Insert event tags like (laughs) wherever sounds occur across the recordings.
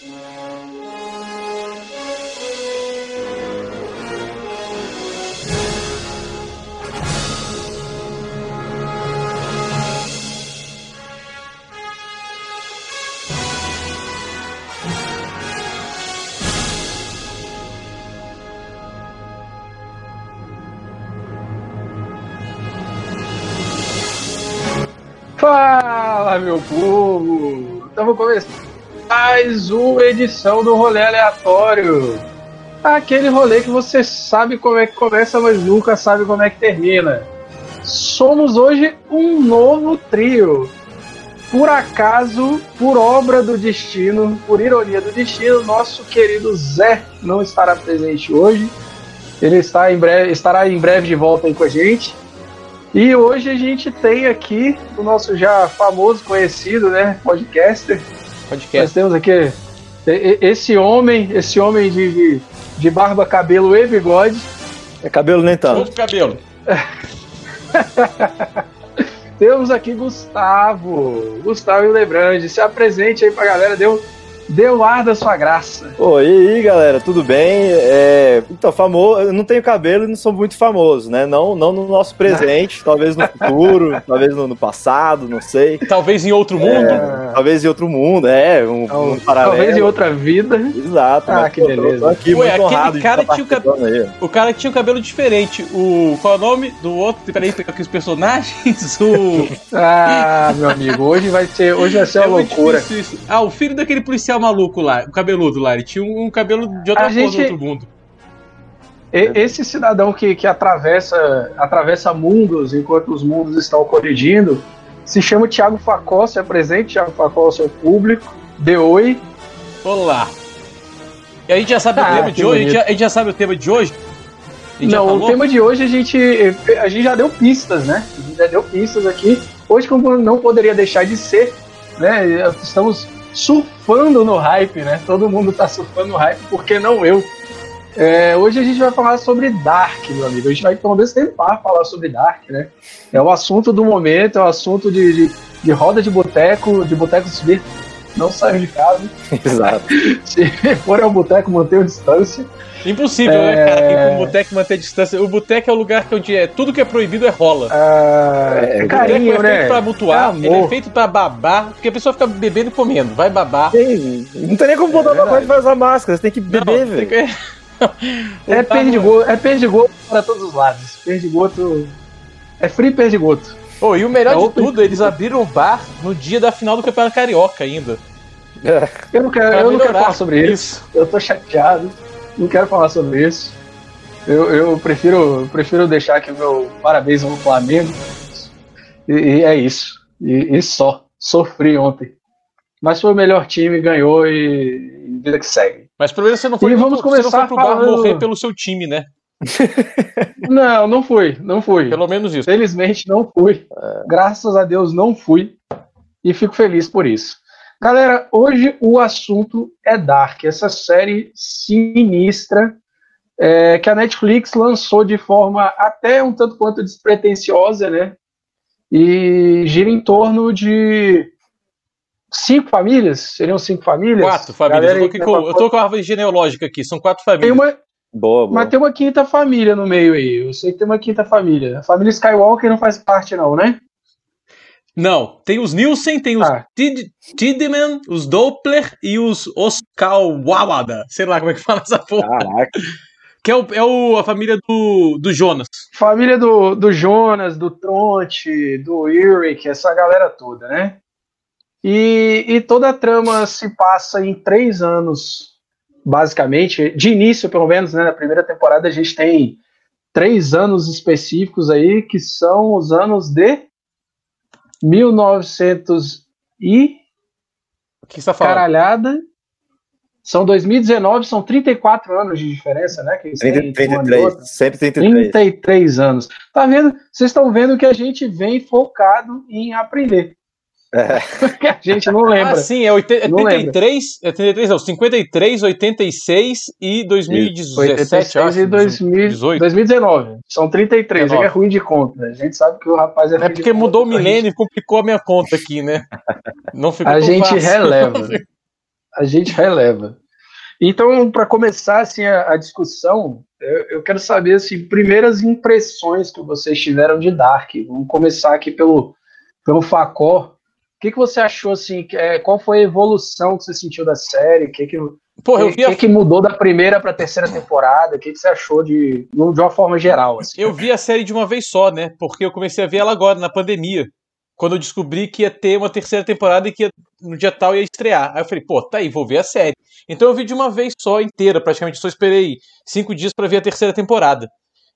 Fala, meu povo! Estamos começando mais uma edição do Rolê Aleatório. Aquele rolê que você sabe como é que começa, mas nunca sabe como é que termina. Somos hoje um novo trio. Por acaso, por obra do destino, por ironia do destino, nosso querido Zé não estará presente hoje. Ele está em breve, estará em breve de volta aí com a gente. E hoje a gente tem aqui o nosso já famoso, conhecido, né, podcaster. Podcast. Nós temos aqui esse homem, esse homem de, de, de barba, cabelo e bigode. É cabelo nem tanto. Muito cabelo. (laughs) temos aqui Gustavo. Gustavo Lebrande. Se apresente aí pra galera, deu Dê o ar da sua graça. Oi, e aí, galera, tudo bem? É, então, famoso, eu não tenho cabelo e não sou muito famoso, né? Não, não no nosso presente, (laughs) talvez no futuro, talvez no, no, passado, não sei. Talvez em outro mundo. É, talvez em outro mundo, é, um, um paralelo. Talvez em outra vida. Exato. Ah, que beleza. aqui Ué, muito aquele cara tinha o cabelo, o cara tinha o cabelo diferente. O qual é o nome do outro? Peraí, pegar aqui os personagens. (laughs) O Ah, meu amigo, hoje vai ser, hoje vai ser é uma loucura. Ah, o filho daquele policial maluco lá, o cabeludo lá, ele tinha um, um cabelo de outra a gente... do outro mundo. Esse cidadão que, que atravessa, atravessa mundos enquanto os mundos estão colidindo se chama Thiago Facó, se apresente, Thiago Facó seu público, dê oi. Olá. E a gente já sabe ah, o tema de hoje? A gente, já, a gente, já, sabe o tema de hoje? Não, o tema de hoje a gente, a gente já deu pistas, né? A gente já deu pistas aqui. Hoje, como não poderia deixar de ser, né? Estamos surfando no hype, né? Todo mundo tá surfando no hype, por que não eu? É, hoje a gente vai falar sobre Dark, meu amigo. A gente vai pelo menos tentar falar sobre Dark, né? É o assunto do momento, é o assunto de, de, de roda de boteco, de boteco subir. Não saiam de casa. (laughs) Exato. (laughs) Se for ao boteco, mantenha distância. Impossível, é... né, cara? Ir pro boteco manter distância. O boteco é o lugar que onde é tudo que é proibido é rola. Ah, é, o carinho, é feito né? pra mutuar, é ele é feito pra babar, porque a pessoa fica bebendo e comendo. Vai babar. Tem, não tem nem como botar uma coisa e fazer máscara, você tem que beber, velho. Que... (laughs) é perdigoto, é perdigoto para todos os lados. Perdigoto. É free perdigoto. Oh, e o melhor é de tudo, eles abriram o bar no dia da final do Campeonato Carioca ainda. É. Eu não quero, eu não quero falar sobre isso. isso. Eu tô chateado. Não quero falar sobre isso. Eu, eu prefiro, prefiro deixar aqui o meu parabéns ao Flamengo. E, e é isso. E, e, só. Sofri ontem. Mas foi o melhor time, ganhou e, e vida que segue. Mas pelo menos você não foi, e vamos começar você não foi pro falando... bar morrer pelo seu time, né? (laughs) (laughs) não, não fui, não fui. Pelo menos isso. Felizmente não fui. É. Graças a Deus não fui. E fico feliz por isso. Galera, hoje o assunto é Dark, essa série sinistra é, que a Netflix lançou de forma até um tanto quanto despretensiosa, né? E gira em torno de cinco famílias? Seriam cinco famílias? Quatro famílias. eu, tô com, eu tô com a árvore genealógica aqui, são quatro famílias. Tem uma, boa, boa. Mas tem uma quinta família no meio aí. Eu sei que tem uma quinta família. A família Skywalker não faz parte, não, né? Não, tem os Nielsen, tem os ah. Tideman, os Doppler e os Oskawawada. Sei lá como é que (laughs) fala essa porra. Caraca. Que é, o, é o, a família do, do Jonas. Família do, do Jonas, do Tronte, do Eric, essa galera toda, né? E, e toda a trama se passa em três anos, basicamente. De início, pelo menos, né? Na primeira temporada a gente tem três anos específicos aí, que são os anos de 1900 e o que está falando? caralhada. São 2019, são 34 anos de diferença, né? Que 30, 33, sempre 33. 33 anos. Tá vendo? Vocês estão vendo que a gente vem focado em aprender. É. a (laughs) gente não lembra. Ah, sim, é 80, é 33, é 83, não, 53, 86 e 2017, acho. E 2018. 2019. São 33, 19. é ruim de conta. A gente sabe que o rapaz é É porque mudou o milênio e complicou a minha conta aqui, né? Não ficou A gente fácil. releva. (laughs) a gente releva. Então, para começar assim, a, a discussão, eu, eu, quero saber assim, primeiras impressões que vocês tiveram de Dark. Vamos começar aqui pelo, pelo Facor. O que, que você achou assim? É, qual foi a evolução que você sentiu da série? O que, que, Porra, eu vi a... que, que mudou da primeira para a terceira (clears throat) temporada? O que, que você achou de, de uma forma geral? Assim? Eu vi a série de uma vez só, né? Porque eu comecei a ver ela agora, na pandemia quando eu descobri que ia ter uma terceira temporada e que ia, no dia tal ia estrear. Aí eu falei, pô, tá aí, vou ver a série. Então eu vi de uma vez só inteira, praticamente só esperei cinco dias para ver a terceira temporada.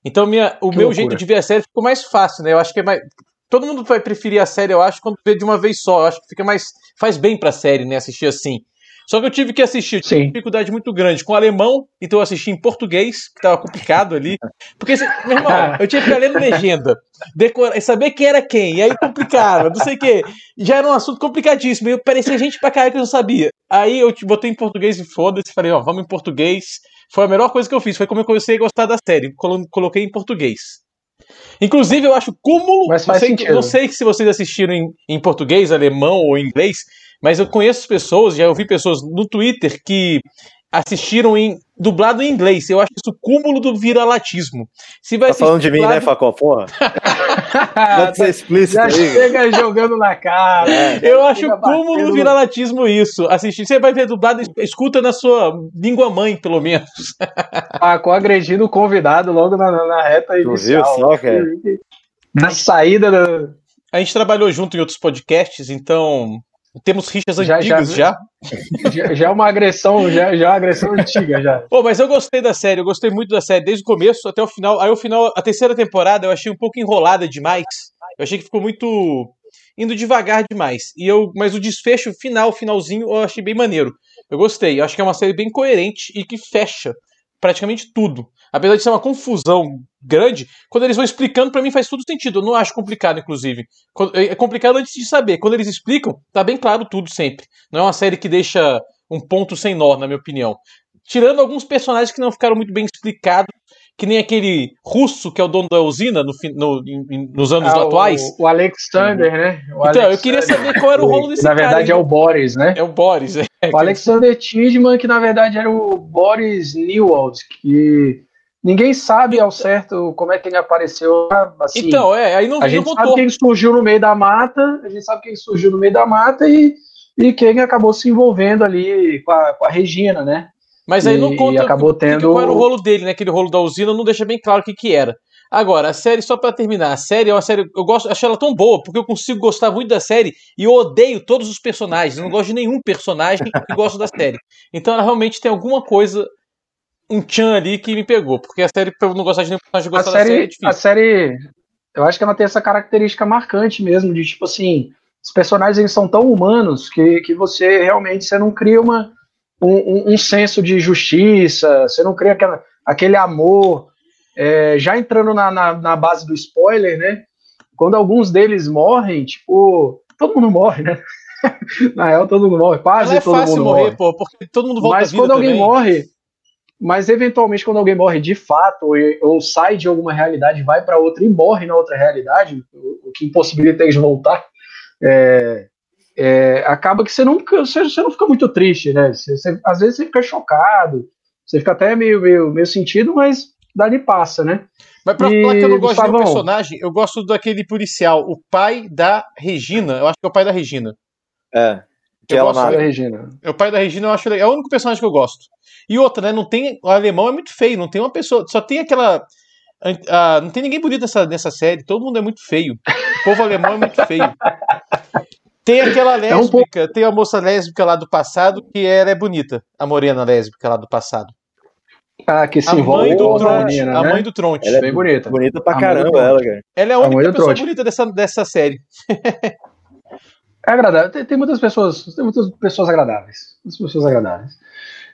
Então minha, o que meu loucura. jeito de ver a série ficou mais fácil, né? Eu acho que é mais. Todo mundo vai preferir a série, eu acho, quando vê de uma vez só. Eu acho que fica mais. faz bem pra série, né? Assistir assim. Só que eu tive que assistir, tive uma dificuldade muito grande com alemão, então eu assisti em português, que tava complicado ali. Porque, meu irmão, (laughs) eu tinha que ficar lendo legenda, decorar, saber quem era quem, e aí complicava, não sei o quê. Já era um assunto complicadíssimo, e parecia gente pra caralho que eu não sabia. Aí eu te botei em português e foda-se, falei, ó, vamos em português. Foi a melhor coisa que eu fiz, foi como eu comecei a gostar da série, coloquei em português. Inclusive, eu acho cúmulo. Mas faz não, sei, não sei se vocês assistiram em, em português, alemão ou inglês, mas eu conheço pessoas, já ouvi pessoas no Twitter que assistiram em dublado em inglês. Eu acho isso cúmulo do viralatismo. Se vai tá falando de dublado... mim, né, Facó? Porra. (laughs) Pode ser explícito Já aí. chega jogando na cara. É. Eu acho cúmulo do viralatismo isso. Assistir. Você vai ver dublado, escuta na sua língua mãe, pelo menos. (laughs) Facó agredindo o convidado logo na, na reta inicial. Tu viu só, cara? Na saída da... A gente trabalhou junto em outros podcasts, então temos rixas já, antigas já. (laughs) Já, já é uma agressão, já, já é uma agressão antiga já. Pô, mas eu gostei da série, eu gostei muito da série, desde o começo até o final. Aí o final, a terceira temporada eu achei um pouco enrolada demais. Eu achei que ficou muito indo devagar demais. E eu, mas o desfecho final, finalzinho, eu achei bem maneiro. Eu gostei. Eu acho que é uma série bem coerente e que fecha praticamente tudo. Apesar de ser uma confusão grande, quando eles vão explicando, para mim faz tudo sentido. Eu não acho complicado, inclusive. É, é complicado antes de saber. Quando eles explicam, tá bem claro tudo sempre. Não é uma série que deixa um ponto sem nó, na minha opinião. Tirando alguns personagens que não ficaram muito bem explicados, que nem aquele russo que é o dono da usina no, no, nos anos ah, atuais. O, o Alexander, né? O então, Alexander. eu queria saber qual era o rolo desse na cara. Na verdade é o Boris, né? É o Boris. É. O Alexander Tidman, que na verdade era o Boris Newald, que ninguém sabe ao certo como é que ele apareceu. Assim, então, é, aí não A gente não sabe quem surgiu no meio da mata, a gente sabe quem surgiu no meio da mata e, e quem acabou se envolvendo ali com a, com a Regina, né? Mas aí não conta acabou tendo... qual era o rolo dele, né? Aquele rolo da usina não deixa bem claro o que, que era. Agora, a série, só para terminar, a série é uma série. Eu gosto, achei ela tão boa, porque eu consigo gostar muito da série e eu odeio todos os personagens. Eu não gosto de nenhum personagem e gosto da série. Então ela realmente tem alguma coisa, um tchan ali que me pegou. Porque a série, pra eu não gostar de nenhum personagem, gostar a série, série é difícil. A série, eu acho que ela tem essa característica marcante mesmo, de tipo assim, os personagens são tão humanos que, que você realmente você não cria uma um, um, senso de justiça, você não cria aquela, aquele amor. É, já entrando na, na, na, base do spoiler, né? Quando alguns deles morrem, tipo, todo mundo morre, né? (laughs) na real, todo mundo morre, quase é todo mundo morrer, morre. Pô, porque todo mundo volta Mas quando alguém também. morre, mas eventualmente quando alguém morre de fato, ou, ou sai de alguma realidade, vai para outra e morre na outra realidade, o, o que impossibilita eles voltar, é, é, acaba que você não, você, você não fica muito triste, né? Você, você, às vezes você fica chocado, você fica até meio, meio, meio sentido, mas dali passa, né? Mas pra e, falar que eu não gosto Gustavão, de personagem, eu gosto daquele policial, o pai da Regina. Eu acho que é o pai da Regina. É. Que eu é gosto da Regina. É o pai da Regina, eu acho legal. É o único personagem que eu gosto. E outra, né? Não tem. O alemão é muito feio, não tem uma pessoa. Só tem aquela. Uh, não tem ninguém bonito nessa, nessa série, todo mundo é muito feio. O povo alemão é muito feio. Tem aquela lésbica, é um pouco... tem a moça lésbica lá do passado que era é bonita, a morena lésbica lá do passado. Ah, que se a mãe do Tronte, menina, a né? mãe do Tronte. Ela é bem bonita. Bonita pra a caramba ela, cara. Ela é a única a pessoa bonita dessa, dessa série. (laughs) é agradável. Tem, tem, muitas pessoas, tem muitas pessoas agradáveis. Muitas pessoas agradáveis.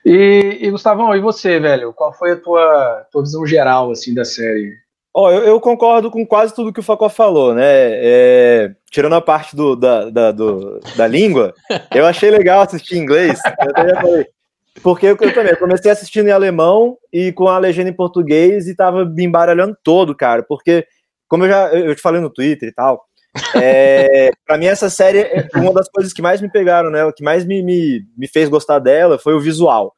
E, e Gustavão, e você, velho? Qual foi a tua, tua visão geral assim da série? Ó, oh, eu, eu, concordo com quase tudo que o Facó falou, né? É, tirando a parte do, da, da, do, da língua, (laughs) eu achei legal assistir em inglês. porque eu, eu, também comecei assistindo em alemão e com a legenda em português e tava me embaralhando todo, cara. Porque, como eu já eu te falei no Twitter e tal, É, pra mim, essa série é uma das coisas que mais me pegaram nela, que mais me, me, me fez gostar dela foi o visual.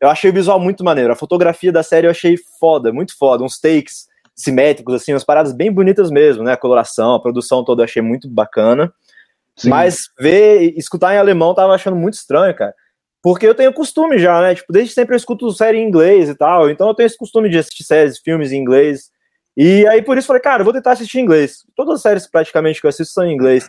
Eu achei o visual muito maneiro. A fotografia da série eu achei foda, muito foda. Uns takes simétricos, assim, umas paradas bem bonitas mesmo, né? A coloração, a produção toda eu achei muito bacana. Sim. Mas ver, escutar em alemão tava achando muito estranho, cara. Porque eu tenho costume já, né? Tipo, desde sempre eu escuto série em inglês e tal. Então eu tenho esse costume de assistir séries, filmes em inglês. E aí por isso falei, cara, eu vou tentar assistir em inglês. Todas as séries praticamente que eu assisto são em inglês.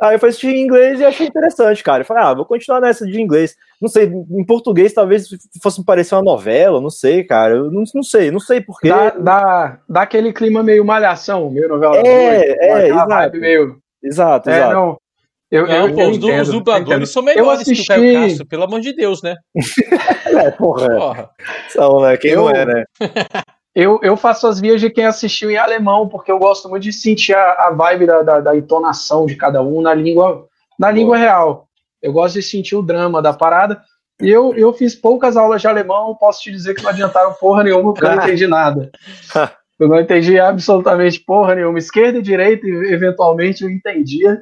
Aí eu fui assistir em inglês e achei interessante, cara. Eu falei, ah, vou continuar nessa de inglês. Não sei, em português talvez fosse parecer uma novela, não sei, cara. Eu não, não sei, não sei porquê. Dá, dá, dá aquele clima meio malhação, meio novela. É, noite, é, exato. Meio... Exato, é, exato. Não, eu, não, eu, pô, eu os, entendo, os dubladores são melhores assisti... que o Caio Castro, pelo amor de Deus, né? (laughs) é, porra. porra. São, né? Quem eu, não é, né? (laughs) eu, eu faço as vias de quem assistiu em alemão, porque eu gosto muito de sentir a, a vibe da, da, da, entonação de cada um na língua, na língua real. Eu gosto de sentir o drama da parada. E eu, eu fiz poucas aulas de alemão, posso te dizer que não adiantaram porra nenhuma, porque eu não entendi nada. (laughs) Eu não entendi absolutamente porra nenhuma. Esquerda e direita, eventualmente, eu entendia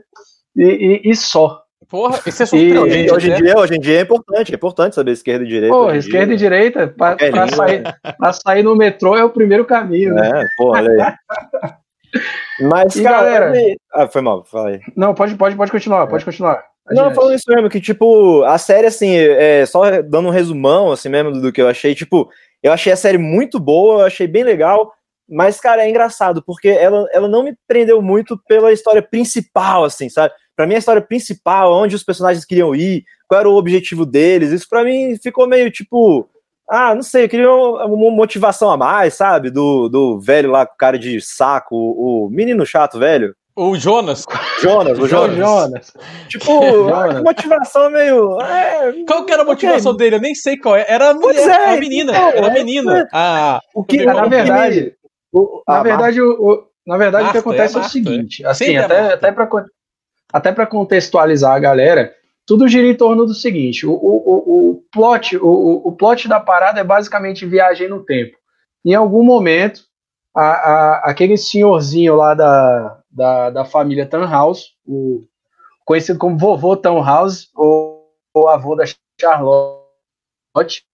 e, e, e só. Porra, isso é surpreendente. E, hoje, em né? dia, hoje em dia é importante, é importante saber esquerda e direita. Porra, esquerda dia. e direita, pra, pra sair, pra sair no metrô é o primeiro caminho. Né? É, porra, olha aí. (laughs) Mas, e cara, galera. Ah, foi mal, falei. Não, pode, pode, pode continuar, pode continuar. Não, falando isso mesmo, que, tipo, a série, assim, é, só dando um resumão, assim mesmo, do que eu achei, tipo, eu achei a série muito boa, eu achei bem legal, mas, cara, é engraçado, porque ela, ela não me prendeu muito pela história principal, assim, sabe? Pra mim, a história principal, onde os personagens queriam ir, qual era o objetivo deles, isso pra mim ficou meio tipo. Ah, não sei, eu queria uma motivação a mais, sabe? Do, do velho lá com cara de saco, o, o menino chato velho. O Jonas. Jonas, o (laughs) Jonas. Jonas. Tipo, (laughs) Jonas. motivação meio. É, qual que era a motivação okay. dele? Eu nem sei qual é. Era a, mulher, é, a menina. Então, era a menina. É, ah, o que, na verdade, o, na verdade, o, na verdade, o que acontece é, é o seguinte, assim, até, até para até para contextualizar a galera, tudo gira em torno do seguinte: o, o, o, plot, o, o plot da parada é basicamente viagem no tempo. Em algum momento, a, a, aquele senhorzinho lá da, da, da família Tannhaus, o, conhecido como vovô Tannhaus, ou, ou avô da Charlotte,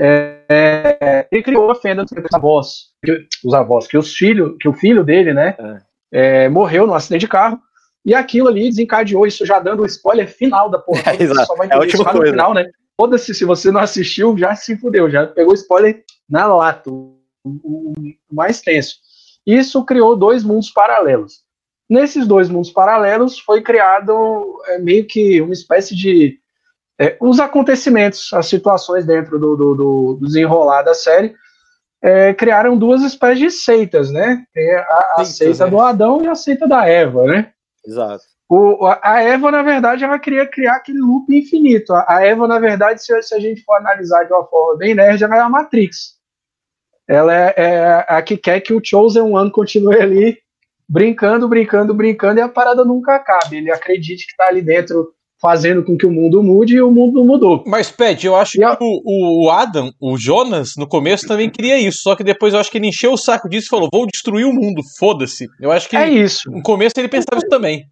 é, é, ele criou a fenda dos avós, que, os avós, que os filhos, que o filho dele, né, é. É morreu num acidente de carro, e aquilo ali desencadeou isso, já dando o spoiler final da porra. (laughs) É, exato. Vai é a última coisa. final, né? Foda-se, se você não assistiu, já se fudeu, já pegou spoiler na lata, o, o, o mais tenso. Isso criou dois mundos paralelos. Nesses dois mundos paralelos foi criado é, meio que uma espécie de é, os acontecimentos, as situações dentro do, do, do desenrolar da série, é, criaram duas espécies de seitas, né? Tem a, a seita né? do Adão e a seita da Eva, né? Exato. O, a Eva, na verdade, ela queria criar aquele loop infinito. A, Eva, na verdade, se, se, a gente for analisar de uma forma bem nerd, ela é a Matrix. Ela é, é a que quer que o Chosen One continue ali brincando, brincando, brincando e a parada nunca acabe. Ele acredite que está ali dentro fazendo com que o mundo mude e o mundo mudou. Mas, Pet, eu acho e que a... o, o, Adam, o Jonas, no começo também queria isso, só que depois eu acho que ele encheu o saco disso e falou: vou destruir o mundo, foda-se. Eu acho que é isso. no começo ele pensava isso também.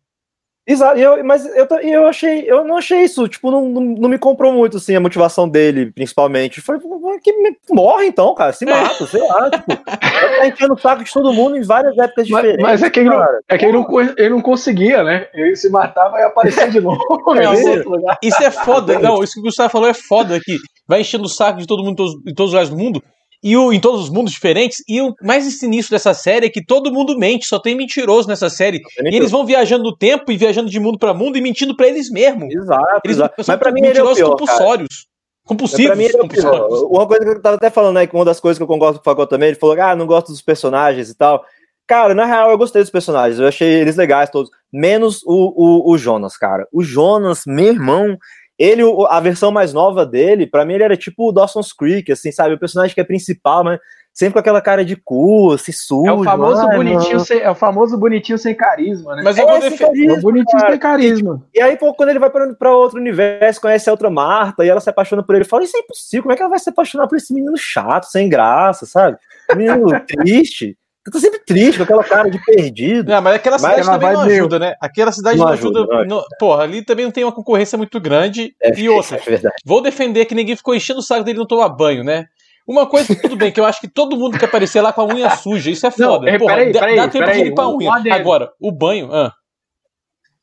Exato, eu, mas eu, eu achei, eu não achei isso, tipo, não, não, não, me comprou muito, assim, a motivação dele, principalmente. Foi que morre então, cara, se mata, é. sei lá, (laughs) tipo, tá enchendo o saco de todo mundo em várias épocas mas, diferentes. Mas é que, ele não, é que ele, não, ele não conseguia, né? Ele se matava e aparecia de novo. (laughs) É, isso é foda, não, (laughs) isso que o Gustavo falou é foda, que vai enchendo o saco de todo mundo em todos, em todos os lugares do mundo, e o, em todos os mundos diferentes. E o mais sinistro dessa série é que todo mundo mente, só tem mentiroso nessa série. E eles vão viajando no tempo e viajando de mundo para mundo e mentindo para eles mesmos. Exato. Eles exato. Mas pra mim mentirosos é o pior, compulsórios. Cara. Compulsivos. Pra mim ele é o pior. Uma coisa que eu tava até falando aí, que uma das coisas que eu concordo com o Facol também, ele falou, ah, não gosto dos personagens e tal. Cara, na real, eu gostei dos personagens, eu achei eles legais todos, menos o, o, o Jonas, cara. O Jonas, meu irmão, ele, a versão mais nova dele, para mim ele era tipo o Dawson's Creek, assim, sabe? O personagem que é principal, mas sempre com aquela cara de cu, se sujo. É o famoso bonitinho sem, é o famoso bonitinho sem carisma, né? Mas eu é, vou defender. É o bonitinho cara. sem carisma. E, e aí, pô, quando ele vai para outro universo, conhece a outra Marta e ela se apaixona por ele, fala: Isso é impossível, como é que ela vai se apaixonar por esse menino chato, sem graça, sabe? Menino (laughs) triste. Tá sempre triste, com aquela cara de perdido. Não, mas aquela cidade mas também não ajuda, né? Aquela cidade não, não ajuda. ajuda não, porra, ali também não tem uma concorrência muito grande. É, e outra, é vou defender que ninguém ficou enchendo o saco dele não tomar banho, né? Uma coisa, tudo bem, que eu acho que todo mundo quer aparecer lá com a unha suja. Isso é foda. Não, Porra, peraí, peraí, dá tempo peraí, de limpar a unha. Agora, o banho. Ah.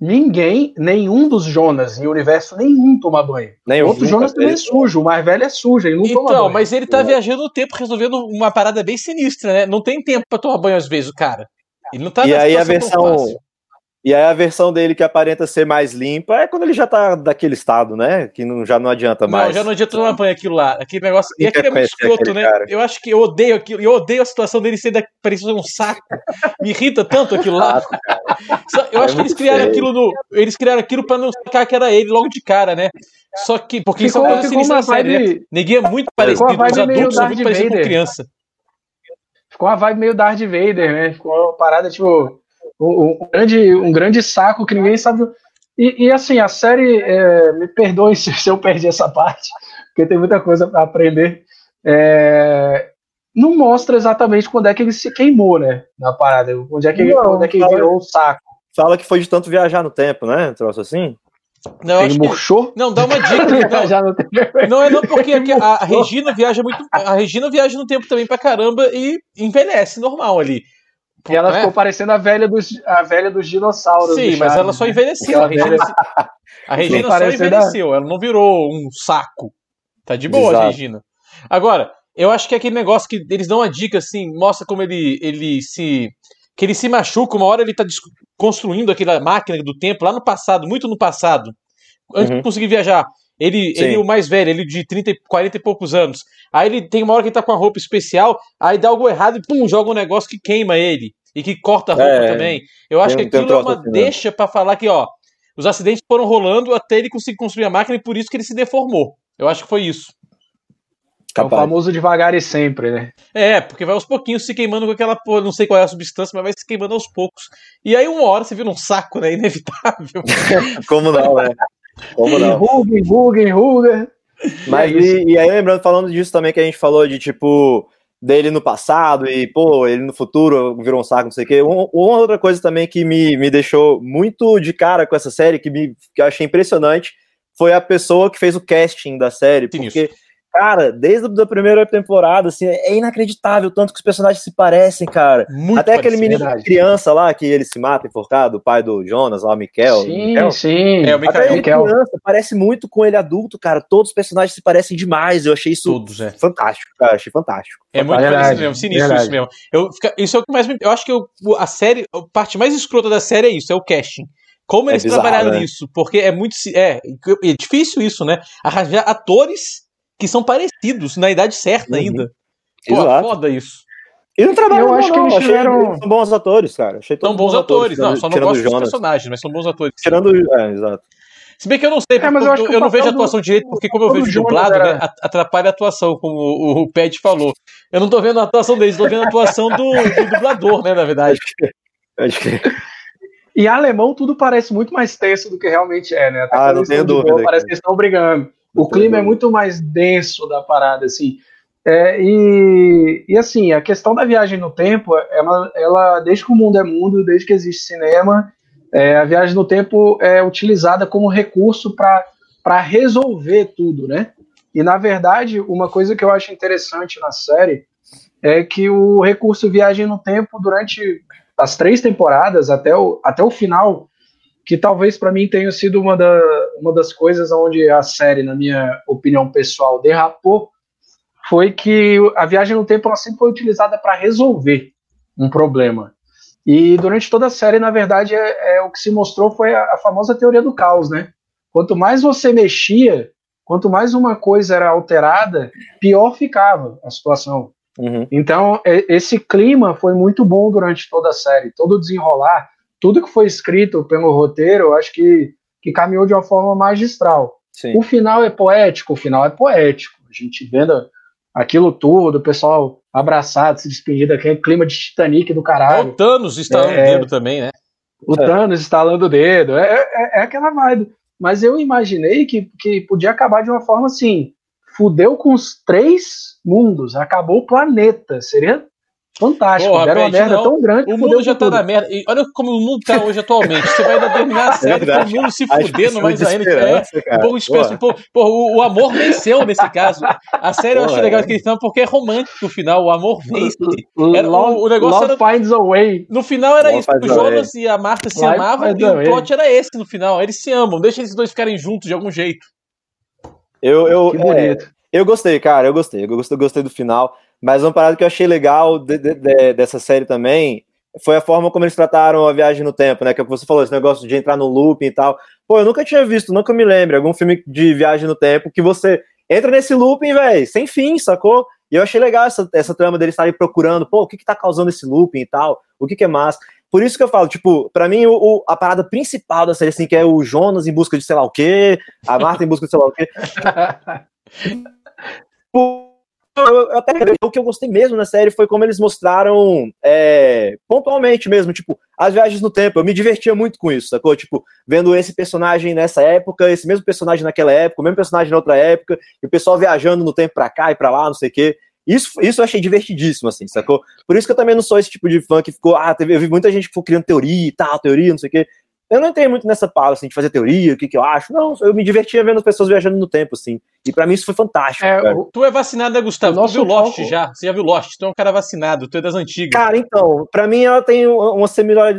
Ninguém, nenhum dos Jonas em universo nenhum toma banho. Nenhum, Outro Jonas também é sujo, o mais velho é sujo, ele não então, toma banho. Então, mas ele tá é. viajando no tempo, resolvendo uma parada bem sinistra, né? Não tem tempo pra tomar banho às vezes, o cara. Ele não tá E aí a versão. E aí a versão dele que aparenta ser mais limpa é quando ele já tá daquele estado, né? Que não, já não adianta mais. Não, já não adianta tomar banho aquilo lá. Aquele negócio. E aquele é muito escroto, né? Cara. Eu acho que eu odeio aquilo. Eu odeio a situação dele ser parecendo um saco. Me irrita tanto aquilo lá. eu acho é que eles criaram feio. aquilo no. Eles criaram aquilo pra não sacar que era ele logo de cara, né? Só que. Porque isso é uma coisa sinistra série, né? Ninguém é muito parecido. Os adultos são muito parecidos com criança. Ficou uma vibe meio Darth Vader, né? Ficou uma parada, tipo um, um, grande, um grande saco que ninguém sabe. E, e assim, a série, é, me perdoe (laughs) se, se, eu perdi essa parte, porque tem muita coisa para aprender. É, não mostra exatamente quando é que ele se queimou, né? Na parada. Onde é que, ele, onde é que ele virou o saco. Fala que foi de tanto viajar no tempo, né? Troço assim. Não, ele murchou? Que... Não, dá uma dica. (laughs) Não, não é não, porque a, a, Regina viaja muito. A Regina viaja no tempo também pra caramba e envelhece normal ali. E ela é? ficou parecendo a velha dos, a velha dos dinossauros. Sim, mas ela só envelheceu. A Regina, a Regina só envelheceu, da... ela não virou um saco. Tá de boa Exato. a Regina. Agora, eu acho que é aquele negócio que eles dão uma dica assim, mostra como ele, ele se. que ele se machuca, uma hora ele tá construindo aquela máquina do tempo lá no passado, muito no passado, antes uhum. de conseguir viajar. Ele, ele, o mais velho, ele de 30, 40 e poucos anos. Aí ele tem uma hora que ele tá com a roupa especial, aí dá algo errado e pum, joga um negócio que queima ele. E que corta a roupa é, também. Eu acho que aquilo é uma assim, deixa para falar que, ó, os acidentes foram rolando até ele conseguir construir a máquina e por isso que ele se deformou. Eu acho que foi isso. É o famoso devagar e sempre, né? É, porque vai aos pouquinhos se queimando com aquela, não sei qual é a substância, mas vai se queimando aos poucos. E aí uma hora você vira um saco, né? (laughs) Inevitável. (laughs) Como não, né? Como não? Enruga, enruga, enruga. Mas é e, e, aí, lembrando, falando disso também que a gente falou de tipo dele no passado e, pô, ele no futuro virou um saco, não sei o quê. Um, uma outra coisa também que me, me deixou muito de cara com essa série, que, me, que eu achei impressionante, foi a pessoa que fez o casting da série, Sim, porque isso. Cara, desde a primeira temporada, assim, é inacreditável tanto que os personagens se parecem, cara. Muito Até aquele menino verdade. criança lá que ele se mata enforcado, o pai do Jonas, lá, o Mikel. Sim, sim. É, o Michael. Até ele criança parece muito com ele adulto, cara. Todos os personagens se parecem demais. Eu achei isso Todos, é. fantástico, cara. Achei fantástico. É muito parecido mesmo, sinistro verdade. isso mesmo. Eu, isso é o que mais me, Eu acho que eu, a série, a parte mais escrota da série é isso, é o casting. Como é eles bizarro, trabalharam né? nisso? Porque é muito. É, é difícil isso, né? Arranjar atores que são parecidos na idade certa uhum. ainda. Pô, Exato. foda isso. E não trabalham Eu acho não, que eles tiveram... São bons atores, cara. Achei são bons, bons atores. atores. Não, só não gosto dos personagens, mas são bons atores. Tirando... É, exato. Se bem que eu não sei, é, mas eu, eu, eu não vejo a atuação do... direito, porque como eu vejo dublado, era... né, atrapalha a atuação, como o, o Pet falou. Eu não tô vendo a atuação deles, tô vendo a atuação do, do dublador, né, na verdade. Acho que... E alemão tudo parece muito mais tenso do que realmente é, né? Até ah, não tenho dúvida. Boa, parece que eles estão brigando. O clima é muito mais denso da parada, assim. É, e, e assim, a questão da viagem no tempo, ela, ela desde que o mundo é mundo, desde que existe cinema, é, a viagem no tempo é utilizada como recurso para resolver tudo, né? E na verdade, uma coisa que eu acho interessante na série é que o recurso viagem no tempo durante as três temporadas até o, até o final que talvez para mim tenha sido uma, da, uma das coisas onde a série, na minha opinião pessoal, derrapou, foi que a viagem no tempo ela sempre foi utilizada para resolver um problema. E durante toda a série, na verdade, é, é o que se mostrou foi a, a, famosa teoria do caos, né? Quanto mais você mexia, quanto mais uma coisa era alterada, pior ficava a situação. Uhum. Então, é, esse clima foi muito bom durante toda a série, todo o desenrolar tudo que foi escrito pelo roteiro, eu acho que, que caminhou de uma forma magistral. Sim. O final é poético, o final é poético. A gente vendo aquilo tudo, o pessoal abraçado, se despedindo, aquele clima de Titanic do caralho. O Thanos instalando é, o dedo também, né? O é. Thanos instalando o dedo, é, é, é aquela vibe. Mas eu imaginei que, que podia acabar de uma forma assim, fudeu com os três mundos, acabou o planeta, seria fantástico. Porra, Deram uma merda não. tão grande. O mundo já tá tudo. na merda. E olha como o mundo tá hoje atualmente. Você vai terminar a (laughs) é série é com o mundo se fudendo mais ainda. É, um pouco esperança. Porra, o, o, amor venceu nesse caso. A série porra, eu achei legal é. que eles porque é romântico no final. O amor vence. Era, love, o, o negócio love era, finds a way. No final era love isso. O Jonas e a Marta se amavam e o plot era esse no final. Eles se amam. Deixa esses dois ficarem juntos de algum jeito. Eu, eu, que bonito. É, eu gostei, cara, eu gostei. Eu gostei, eu gostei do final. Mas uma parada que eu achei legal de, de, de, dessa série também foi a forma como eles trataram a viagem no tempo, né? Que é você falou, esse negócio de entrar no looping e tal. Pô, eu nunca tinha visto, nunca me lembro, algum filme de viagem no tempo que você entra nesse looping, velho, sem fim, sacou? E eu achei legal essa, essa trama deles estarem procurando, pô, o que que tá causando esse looping e tal, o que que é massa. Por isso que eu falo, tipo, pra mim o, o, a parada principal da série, assim, que é o Jonas em busca de sei lá o quê, a Marta em busca de sei lá o quê. (laughs) eu, até o que eu gostei mesmo na série foi como eles mostraram é, pontualmente mesmo, tipo, as viagens no tempo. Eu me divertia muito com isso, sacou? Tipo, vendo esse personagem nessa época, esse mesmo personagem naquela época, o mesmo personagem na outra época, e o pessoal viajando no tempo pra cá e pra lá, não sei o quê. Isso, isso eu achei divertidíssimo, assim, sacou? Por isso que eu também não sou esse tipo de fã que ficou, ah, teve, eu vi muita gente que ficou criando teoria e tal, teoria, não sei o quê. Eu não entrei muito nessa pausa, assim, de fazer teoria, o que, que eu acho. Não, eu me divertia vendo as pessoas viajando no tempo, assim. E para mim isso foi fantástico. É, tu é vacinado, né, Gustavo? Tu viu Lost já? Você já viu Lost? Tu é um cara vacinado, tu é das antigas. Cara, então, para mim ela tem uma similar,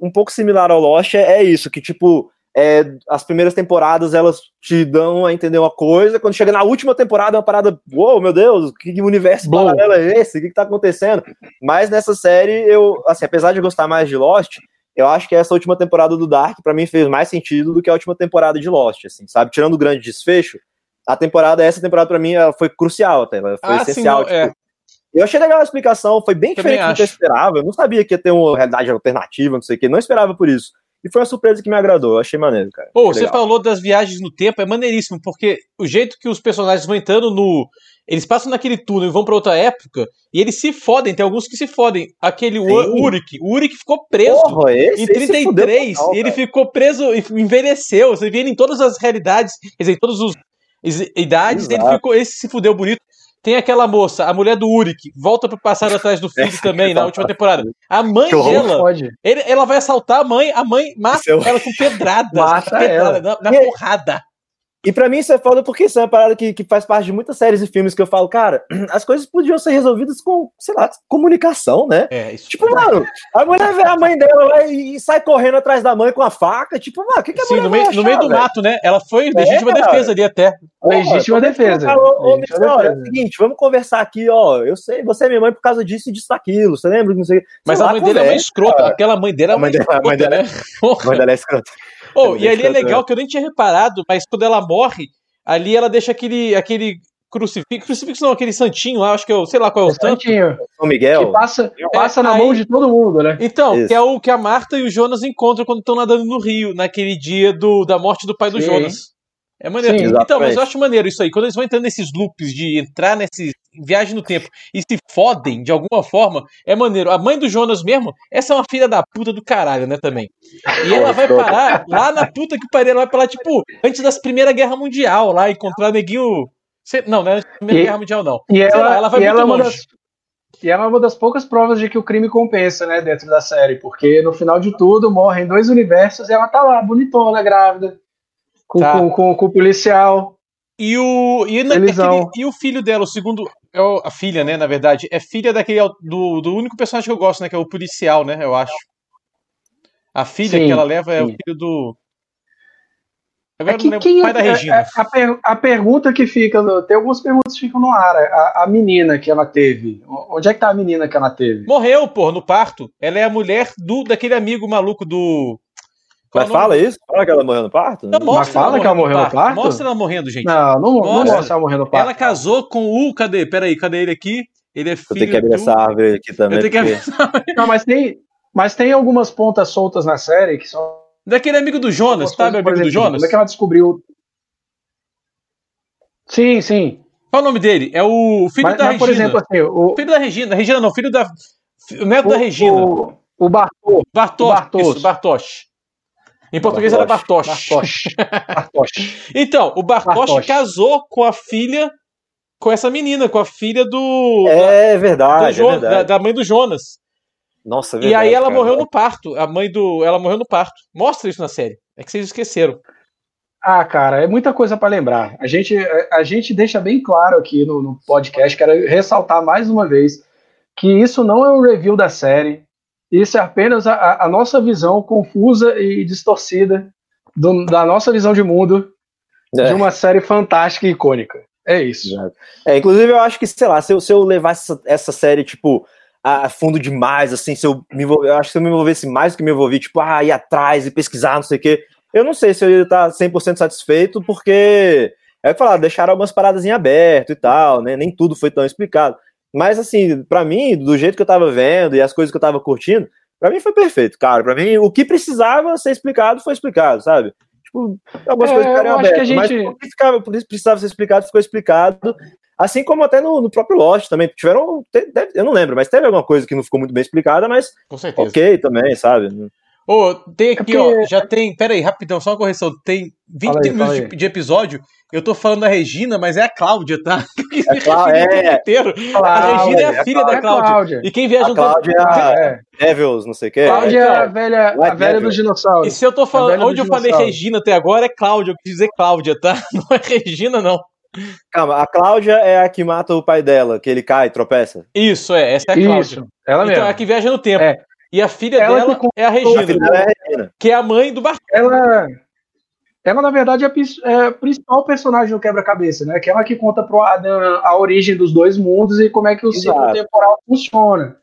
um pouco similar ao Lost, é isso, que tipo, é, as primeiras temporadas elas te dão a entender uma coisa, quando chega na última temporada é uma parada, uou, wow, meu Deus, que universo Bom. paralelo é esse? O que, que tá acontecendo? Mas nessa série, eu, assim, apesar de gostar mais de Lost, eu acho que essa última temporada do Dark, para mim, fez mais sentido do que a última temporada de Lost, assim, sabe? Tirando o grande desfecho, a temporada, essa temporada para mim, ela foi crucial até, ela foi ah, essencial. Sim, não, tipo, é. Eu achei legal a explicação, foi bem Também diferente acho. do que eu esperava. Eu não sabia que ia ter uma realidade alternativa, não sei o que, não esperava por isso. E foi uma surpresa que me agradou, eu achei maneiro, cara. Pô, você falou das viagens no tempo, é maneiríssimo, porque o jeito que os personagens vão entrando no, eles passam naquele túnel e vão para outra época e eles se fodem. Tem alguns que se fodem. Aquele Uric. O Uric ficou preso Porra, esse, em 33. Total, ele ficou preso e envelheceu. Você vê ele em todas as realidades, quer dizer, em todas as idades. Ele ficou, esse se fudeu bonito. Tem aquela moça, a mulher do Uric, volta pro passado atrás do filho (laughs) também, na última temporada. A mãe dela, ele, ela vai assaltar a mãe, a mãe mata Seu... ela com pedrada. (laughs) Mata pedrada, ela. na, na porrada. E para mim isso é foda porque isso é uma parada que, que faz parte de muitas séries e filmes que eu falo, cara, (clears throat) as coisas podiam ser resolvidas com, sei lá, comunicação, né? É, isso tipo, mano, a mulher vê a mãe dela lá e, e, sai correndo atrás da mãe com a faca, tipo, mano, o que, que a Sim, no, meio, no meio do mato, né? Ela foi legítima é, defesa ali até. legítima defesa. Falou, legítima defesa. Olha, é o seguinte, vamos conversar aqui, ó, eu sei, você é minha mãe por causa disso e disso daquilo, você lembra? Não sei, Mas a mãe dele é uma escrota, aquela mãe dela é uma escrota, mãe dela, né? (laughs) A mãe dela é escrota. Oh, e ali é legal que eu nem tinha reparado, mas quando ela morre, ali ela deixa aquele, aquele crucifixo, crucifixo não, aquele santinho lá, acho que eu sei lá qual é o, o santo. Santinho. São Miguel. Que passa, passa é, na aí, mão de todo mundo, né? Então, Isso. que é o que a Marta e o Jonas encontram quando estão nadando no rio, naquele dia do, da morte do pai do Sim. Jonas. É maneiro. Sim, então, mas eu acho maneiro isso aí. Quando eles vão entrando nesses loops de entrar nesse viagem no tempo e se fodem de alguma forma, é maneiro. A mãe do Jonas mesmo, essa é uma filha da puta do caralho, né, também. E ela vai parar lá na puta que pariu, ela vai parar, tipo, antes da Primeira Guerra Mundial, lá, encontrar neguinho. Não, não é Primeira e, Guerra Mundial, não. E ela, lá, ela vai e muito ela é longe. Das, e ela é uma das poucas provas de que o crime compensa, né, dentro da série, porque no final de tudo morrem dois universos e ela tá lá, bonitona, grávida com, tá. com, com, com, o policial. E o, e, naquele, e o filho dela, o segundo. É o, a filha, né, na verdade, é filha daquele. Do, do único personagem que eu gosto, né? Que é o policial, né? Eu acho. A filha sim, que ela leva é sim. o filho do. Agora é que, o pai da é, Regina. A, a, a, pergunta que fica. No, tem algumas perguntas que ficam no ar. A, a, menina que ela teve. Onde é que tá a menina que ela teve? Morreu, pô, no parto. Ela é a mulher do daquele amigo maluco do. Mas fala isso? Fala que ela morreu no parto? Não, Mas fala que ela morreu no parto? Mostra ela morrendo, gente. Não, não mostra, não mostra ela morrendo no parto. Ela casou com o. Cadê? Peraí, cadê ele aqui? Ele é filho. Eu tenho que abrir do... essa árvore aqui também. Eu tenho porque... que abrir Não, mas tem, mas tem algumas pontas soltas na série que são. Daquele amigo do Jonas, sabe? Amigo exemplo, do Jonas? Como é que ela descobriu. Sim, sim. Qual o nome dele? É o filho mas, da mas, Regina. Por exemplo, assim, o filho da Regina. Regina não, filho da. O neto o, da Regina. O, o Bartosz. Bartosz. Bartosz. Bartosz. Em português era Bartosz. Bartosz. Bartosz. (laughs) então, o Bartosz, Bartosz, casou com a filha com essa menina, com a filha do. É da, verdade, do é verdade. Da, da, mãe do Jonas. Nossa, é verdade, E aí ela cara. morreu no parto. A mãe do. Ela morreu no parto. Mostra isso na série. É que vocês esqueceram. Ah, cara, é muita coisa para lembrar. A gente, a gente deixa bem claro aqui no, no podcast, quero ressaltar mais uma vez que isso não é um review da série. Isso é apenas a, a nossa visão confusa e distorcida do, da nossa visão de mundo é. de uma série fantástica e icônica. É isso. É, inclusive, eu acho que, sei lá, se eu, se eu levasse essa, essa série, tipo, a fundo demais, assim, se eu me eu acho que se eu me envolvesse mais do que me envolvi, tipo, ah, ir atrás e pesquisar, não sei o quê, eu não sei se eu ia estar 100% satisfeito, porque, é o que falar, deixaram algumas paradas em aberto e tal, né, nem tudo foi tão explicado. Mas, assim, para mim, do jeito que eu tava vendo e as coisas que eu tava curtindo, para mim foi perfeito, cara. Para mim, o que precisava ser explicado foi explicado, sabe? Tipo, algumas é, coisas ficaram abertas, gente... mas o que, ficava, precisava ser explicado ficou explicado. Assim como até no, no próprio Lost também. Tiveram. Deve, eu não lembro, mas teve alguma coisa que não ficou muito bem explicada, mas. Com certeza. Ok também, sabe? Ô, oh, tem aqui, é porque... ó, já tem. Pera aí, rapidão, só uma correção. Tem 20 aí, minutos de, de, episódio. Eu tô falando da Regina, mas é a Cláudia, tá? (laughs) É, Clá... é. inteiro. Cláudia, a Regina é a filha é da Cláudia. Cláudia. E quem viaja a Cláudia é Devils, não sei o quê. Cláudia é a velha, a velha do dinossauro. E se eu tô falando, onde eu falei Regina até agora é Cláudia, eu quis dizer Cláudia, tá? (laughs) Não é Regina, não. Calma, a Cláudia é a que mata o pai dela, que ele cai e tropeça. Isso, é, essa é a Cláudia. Isso, ela mesmo. Então é a que viaja no tempo. É. E a filha ela dela é a Regina, a é a Regina, que é a mãe do Bart. Ela, ela na verdade, é a principal personagem do quebra-cabeça, né? Que ela que conta pro Adam a origem dos dois mundos e como é que o Exato. ciclo temporal funciona.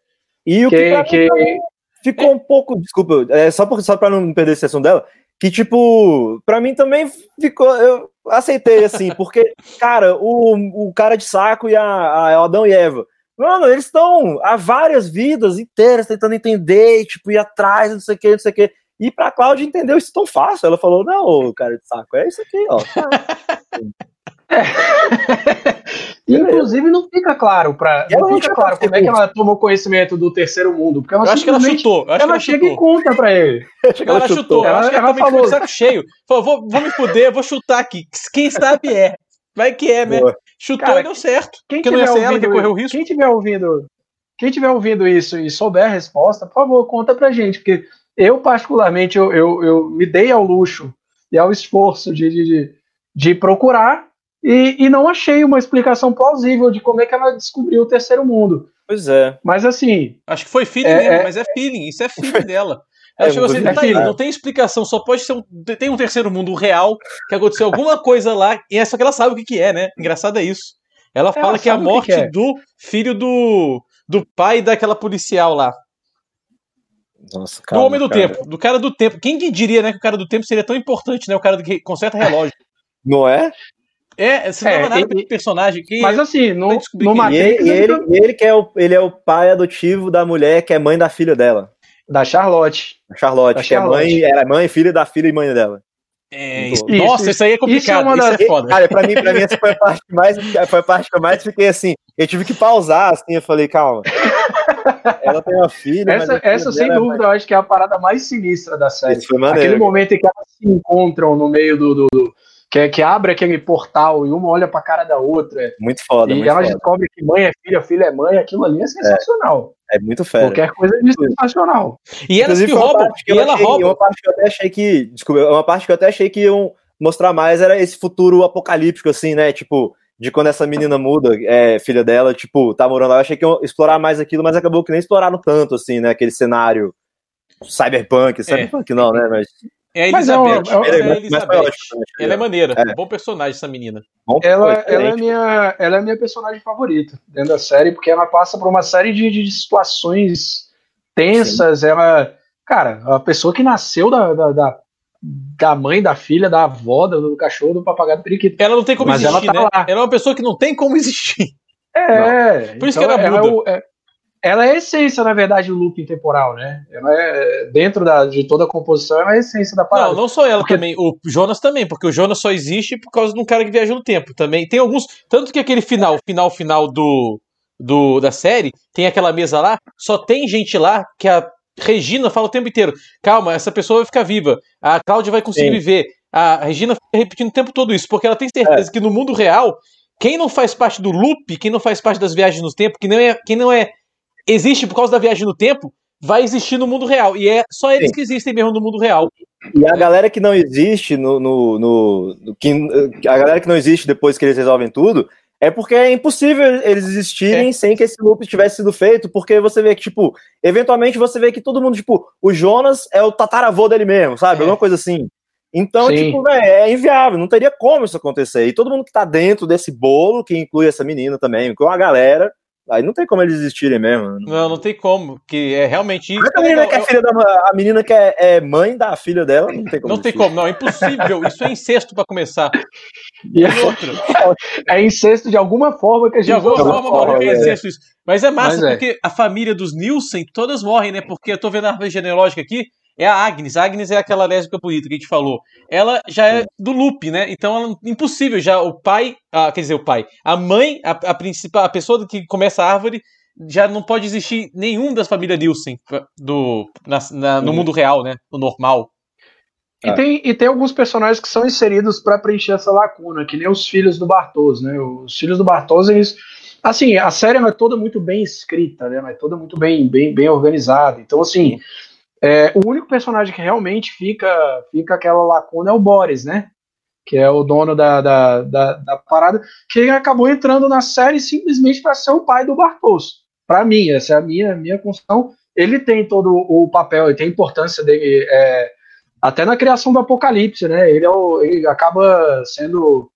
E o que, que, que... ficou um pouco, desculpa, é, só, por, só pra não perder a sessão dela, que, tipo, pra mim também ficou. Eu aceitei, assim, porque, (laughs) cara, o, o cara de saco e a, a Adão e Eva. Mano, eles estão há várias vidas inteiras tentando entender, tipo, ir atrás, não sei o que, não sei o que. E pra Cláudia entendeu isso tão fácil. Ela falou: não, cara de saco, é isso aqui, ó. É. (laughs) Inclusive, não fica claro para não fica claro como é que ela tomou conhecimento do terceiro mundo. Porque ela eu acho que ela chutou. ela, ela chega chutou. e conta pra ele. (laughs) Ela, ela chutou. Ela, ela, ela falou. saco cheio. Falou, vou, vou me fuder, vou chutar aqui. Quem sabe é. Vai que é, né? Chutou Cara, e deu certo. Quem porque não ia ser ela que correu o risco. Quem tiver ouvindo, quem tiver ouvindo isso e souber a resposta, por favor, conta pra gente. Porque eu, particularmente, eu, eu, eu me dei ao luxo e ao esforço de, de, de procurar e, e, não achei uma explicação plausível de como é que ela descobriu o terceiro mundo. Pois é. Mas assim. Acho que foi feeling é, mesmo, mas é feeling, isso é feeling (laughs) dela. Ela é, chegou assim, tá aí, não tem explicação, só pode ser um. Tem um terceiro mundo real, que aconteceu alguma coisa lá, e é só que ela sabe o que, que é, né? Engraçado é isso. Ela fala ela que é a morte que é. do filho do, do pai daquela policial lá. Nossa, calma, do Homem do cara. Tempo, do cara do tempo. Quem diria, né, que o cara do tempo seria tão importante, né? O cara que conserta relógio. Não é? É, você não é, nada ele, personagem que. Mas assim, no, no Matrix. E ele, ele, ele, que é o, ele é o pai adotivo da mulher que é mãe da filha dela. Da Charlotte. Da Charlotte, da que Charlotte. é mãe, era mãe, filha da filha e mãe dela. É, isso, Nossa, isso, isso, aí é complicado, isso, é, das... isso é foda. Cara, pra mim, pra mim essa foi a parte mais, foi a parte que eu mais fiquei assim. Eu tive que pausar, assim, eu falei, calma. Ela tem uma filha. Essa, essa sem dúvida, é mais... eu acho que é a parada mais sinistra da série. Maneiro, Aquele momento em que elas se encontram no meio do, do, do que, que, abre aquele portal e uma olha pra cara da outra. Muito foda. E muito ela foda. descobre que mãe é filha, filha é mãe, aquilo ali é sensacional. É, é muito fera. Qualquer coisa é sensacional. E elas que roubam, que e ela achei, rouba. Uma parte que eu até achei que. Desculpa, uma parte que eu até achei que iam mostrar mais era esse futuro apocalíptico, assim, né? Tipo, de quando essa menina muda, é, filha dela, tipo, tá morando lá. Eu achei que iam explorar mais aquilo, mas acabou que nem exploraram tanto, assim, né? Aquele cenário cyberpunk, cyberpunk é. não, né? Mas é a Elizabeth. Mas é, uma, é, é Elizabeth. Ótimo, ela é maneira. É. Bom personagem, essa menina. Ela, ela, é minha, ela é minha personagem favorita dentro da série, porque ela passa por uma série de, de situações tensas. Sim. Ela. Cara, a pessoa que nasceu da, da, da, da, mãe, da filha, da avó, do, do cachorro, do papagaio do periquito. Ela não tem como Mas existir, ela tá né? Lá. Ela é uma pessoa que não tem como existir. É. Não. Por isso então que ela muda. É, ela é a essência, na verdade, do looping temporal, né? Ela é, dentro da, de toda a composição, ela é a essência da parada. Não, não só ela porque... também, o Jonas também, porque o Jonas só existe por causa de um cara que viaja no tempo também. Tem alguns. Tanto que aquele final, final, final do, do da série, tem aquela mesa lá, só tem gente lá que a Regina fala o tempo inteiro: calma, essa pessoa vai ficar viva, a Cláudia vai conseguir Sim. viver. A Regina fica repetindo o tempo todo isso, porque ela tem certeza é. que no mundo real quem não faz parte do loop, quem não faz parte das viagens no tempo, quem não é, quem não é existe por causa da viagem no tempo, vai existir no mundo real. E é só eles Sim. que existem mesmo no mundo real. E a galera que não existe no, no, no, no que, a galera que não existe depois que eles resolvem tudo, é porque é impossível eles existirem é. sem que esse loop tivesse sido feito, porque você vê que, tipo, eventualmente você vê que todo mundo, tipo, o Jonas é o tataravô dele mesmo, sabe? É. Alguma coisa assim. Então, Sim. tipo, véio, é inviável, não teria como isso acontecer. E todo mundo que tá dentro desse bolo, que inclui essa menina também, com a galera, Aí não tem como eles existirem mesmo. Não, não tem como, que é realmente isso. A menina, que é filha da, a menina que é, é, mãe da filha dela, não tem como. Não tem como, não, é impossível. Isso é incesto para começar. E, e outro. (laughs) É incesto de alguma forma que a gente. De alguma forma, forma é incesto isso. Mas é massa Mas é. porque a família dos Nielsen, todas morrem, né? Porque eu tô vendo a árvore genealógica aqui, é a Agnes. A Agnes é aquela lésbica bonita que a gente falou. Ela já é do loop, né? Então ela, impossível já o pai, ah, quer dizer, o pai, a mãe, a, a principal, a pessoa que começa a árvore já não pode existir nenhum das famílias Nielsen do, na, na, no mundo real, né? No normal. E, tem, e tem alguns personagens que são inseridos para preencher essa lacuna, que nem os filhos do Bartos, né? Os filhos do Bartos, eles. Assim, a série não é toda muito bem escrita, né? Não é toda muito bem, bem, bem organizada. Então, assim, é, o único personagem que realmente fica, fica aquela lacuna é o Boris, né? Que é o dono da, da, da, da parada, que acabou entrando na série simplesmente para ser o pai do Bartos. Para mim, essa é a minha, minha construção. Ele tem todo o papel, ele tem a importância dele, é, até na criação do Apocalipse, né? Ele, é o, ele acaba sendo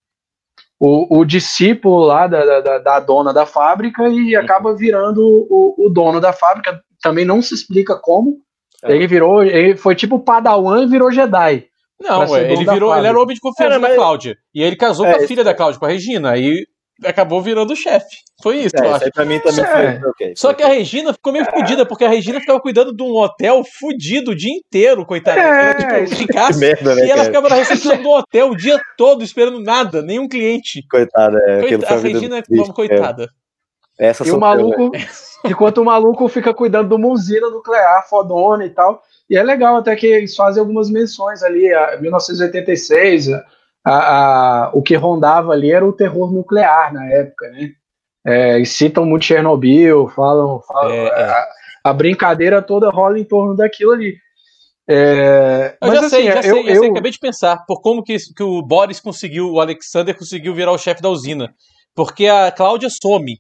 o, o discípulo lá da, da, da, dona da fábrica e acaba virando o, o dono da fábrica. Também não se explica como, é. Ele virou, ele foi tipo Padawan e virou Jedi. Não, ué, ele virou, ele era o homem de confiança da Cláudia. E ele casou é, com a filha da Cláudia, com a Regina. Aí acabou virando chefe. Foi isso, é, eu acho. Pra mim também é. foi. Okay, Só que a Regina ficou meio fodida, porque a Regina ficava cuidando de um hotel fudido o dia inteiro, coitada. É, era, tipo, de casa. Merda, né, e ela ficava na recepção do hotel o dia todo, esperando nada, nenhum cliente. Coitada, é. Coitada, a Regina é uma coitada. Essa e o maluco, (laughs) enquanto o maluco fica cuidando de uma usina nuclear fodona e tal. E é legal até que eles fazem algumas menções ali, a 1986, a, a, o que rondava ali era o terror nuclear na época, né? É, e citam muito Chernobyl, falam, falam é, é. A, a, brincadeira toda rola em torno daquilo ali. É, eu mas, já assim, sei, já eu, sei, eu, eu... acabei de pensar por como que, que o Boris conseguiu, o Alexander conseguiu virar o chefe da usina. Porque a Cláudia some.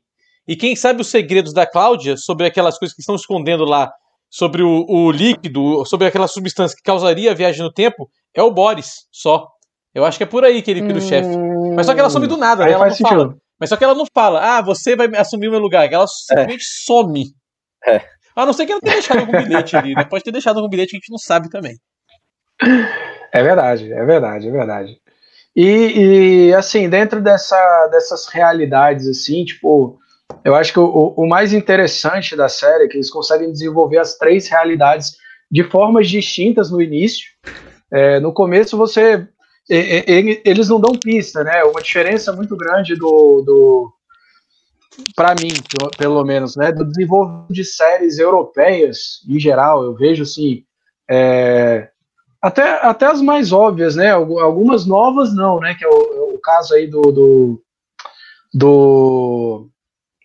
E quem sabe os segredos da Cláudia sobre aquelas coisas que estão escondendo lá, sobre o, o líquido, sobre aquela substância que causaria a viagem no tempo, é o Boris só. Eu acho que é por aí que ele hum... o chefe. Mas só que ela some do nada, né? Ela não sentido. fala. Mas só que ela não fala, ah, você vai assumir o meu lugar. Ela simplesmente é. some. É. A não ser que ela tenha deixado algum bilhete ali, né? Pode ter deixado algum bilhete que a gente não sabe também. É verdade, é verdade, é verdade. E, e assim, dentro dessa, dessas realidades, assim, tipo, eu acho que o, o mais interessante da série é que eles conseguem desenvolver as três realidades de formas distintas no início. É, no começo você eles não dão pista, né? Uma diferença muito grande do, do para mim, pelo menos, né? Do desenvolvimento de séries europeias em geral, eu vejo assim, é, até, até as mais óbvias, né? Algumas novas não, né? Que é o, o caso aí do, do, do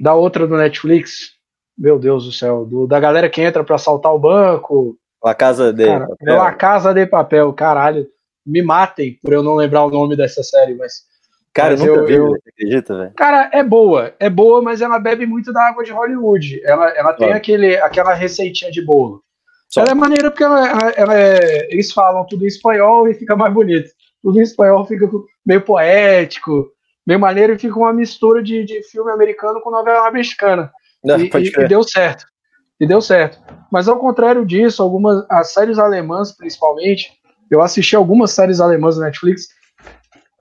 da outra do Netflix, meu Deus do céu, do, da galera que entra para assaltar o banco. La Casa de cara, Papel. La Casa de Papel, caralho. Me matem por eu não lembrar o nome dessa série, mas. Cara, mas eu nunca eu, vi, eu, acredita, velho? Cara, é boa, é boa, mas ela bebe muito da água de Hollywood. Ela, ela tem aquele, aquela receitinha de bolo. Só. Ela é maneira porque ela, ela, ela é, eles falam tudo em espanhol e fica mais bonito. Tudo em espanhol fica meio poético, meio maneiro e fica uma mistura de, de filme americano com novela mexicana. Não, e, e, e, deu certo. E deu certo. Mas ao contrário disso, algumas as séries alemãs, principalmente, eu assisti algumas séries alemãs na Netflix,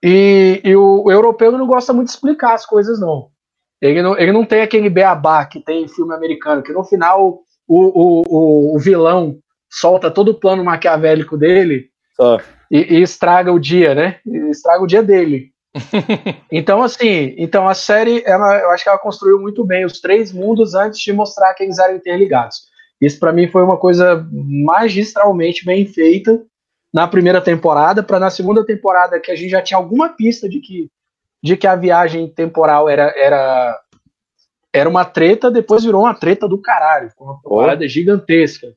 e, e o, o, europeu não gosta muito de explicar as coisas, não. Ele não, ele não tem aquele beabá que tem em filme americano, que no final o, o, o, vilão solta todo o plano maquiavélico dele e, e, estraga o dia, né? Estraga o dia dele. (laughs) então, assim, então a série, ela, eu acho que ela construiu muito bem os três mundos antes de mostrar que eles eram interligados. Isso para mim foi uma coisa magistralmente bem feita na primeira temporada, para na segunda temporada que a gente já tinha alguma pista de que de que a viagem temporal era, era, era uma treta, depois virou uma treta do caralho, uma parada gigantesca.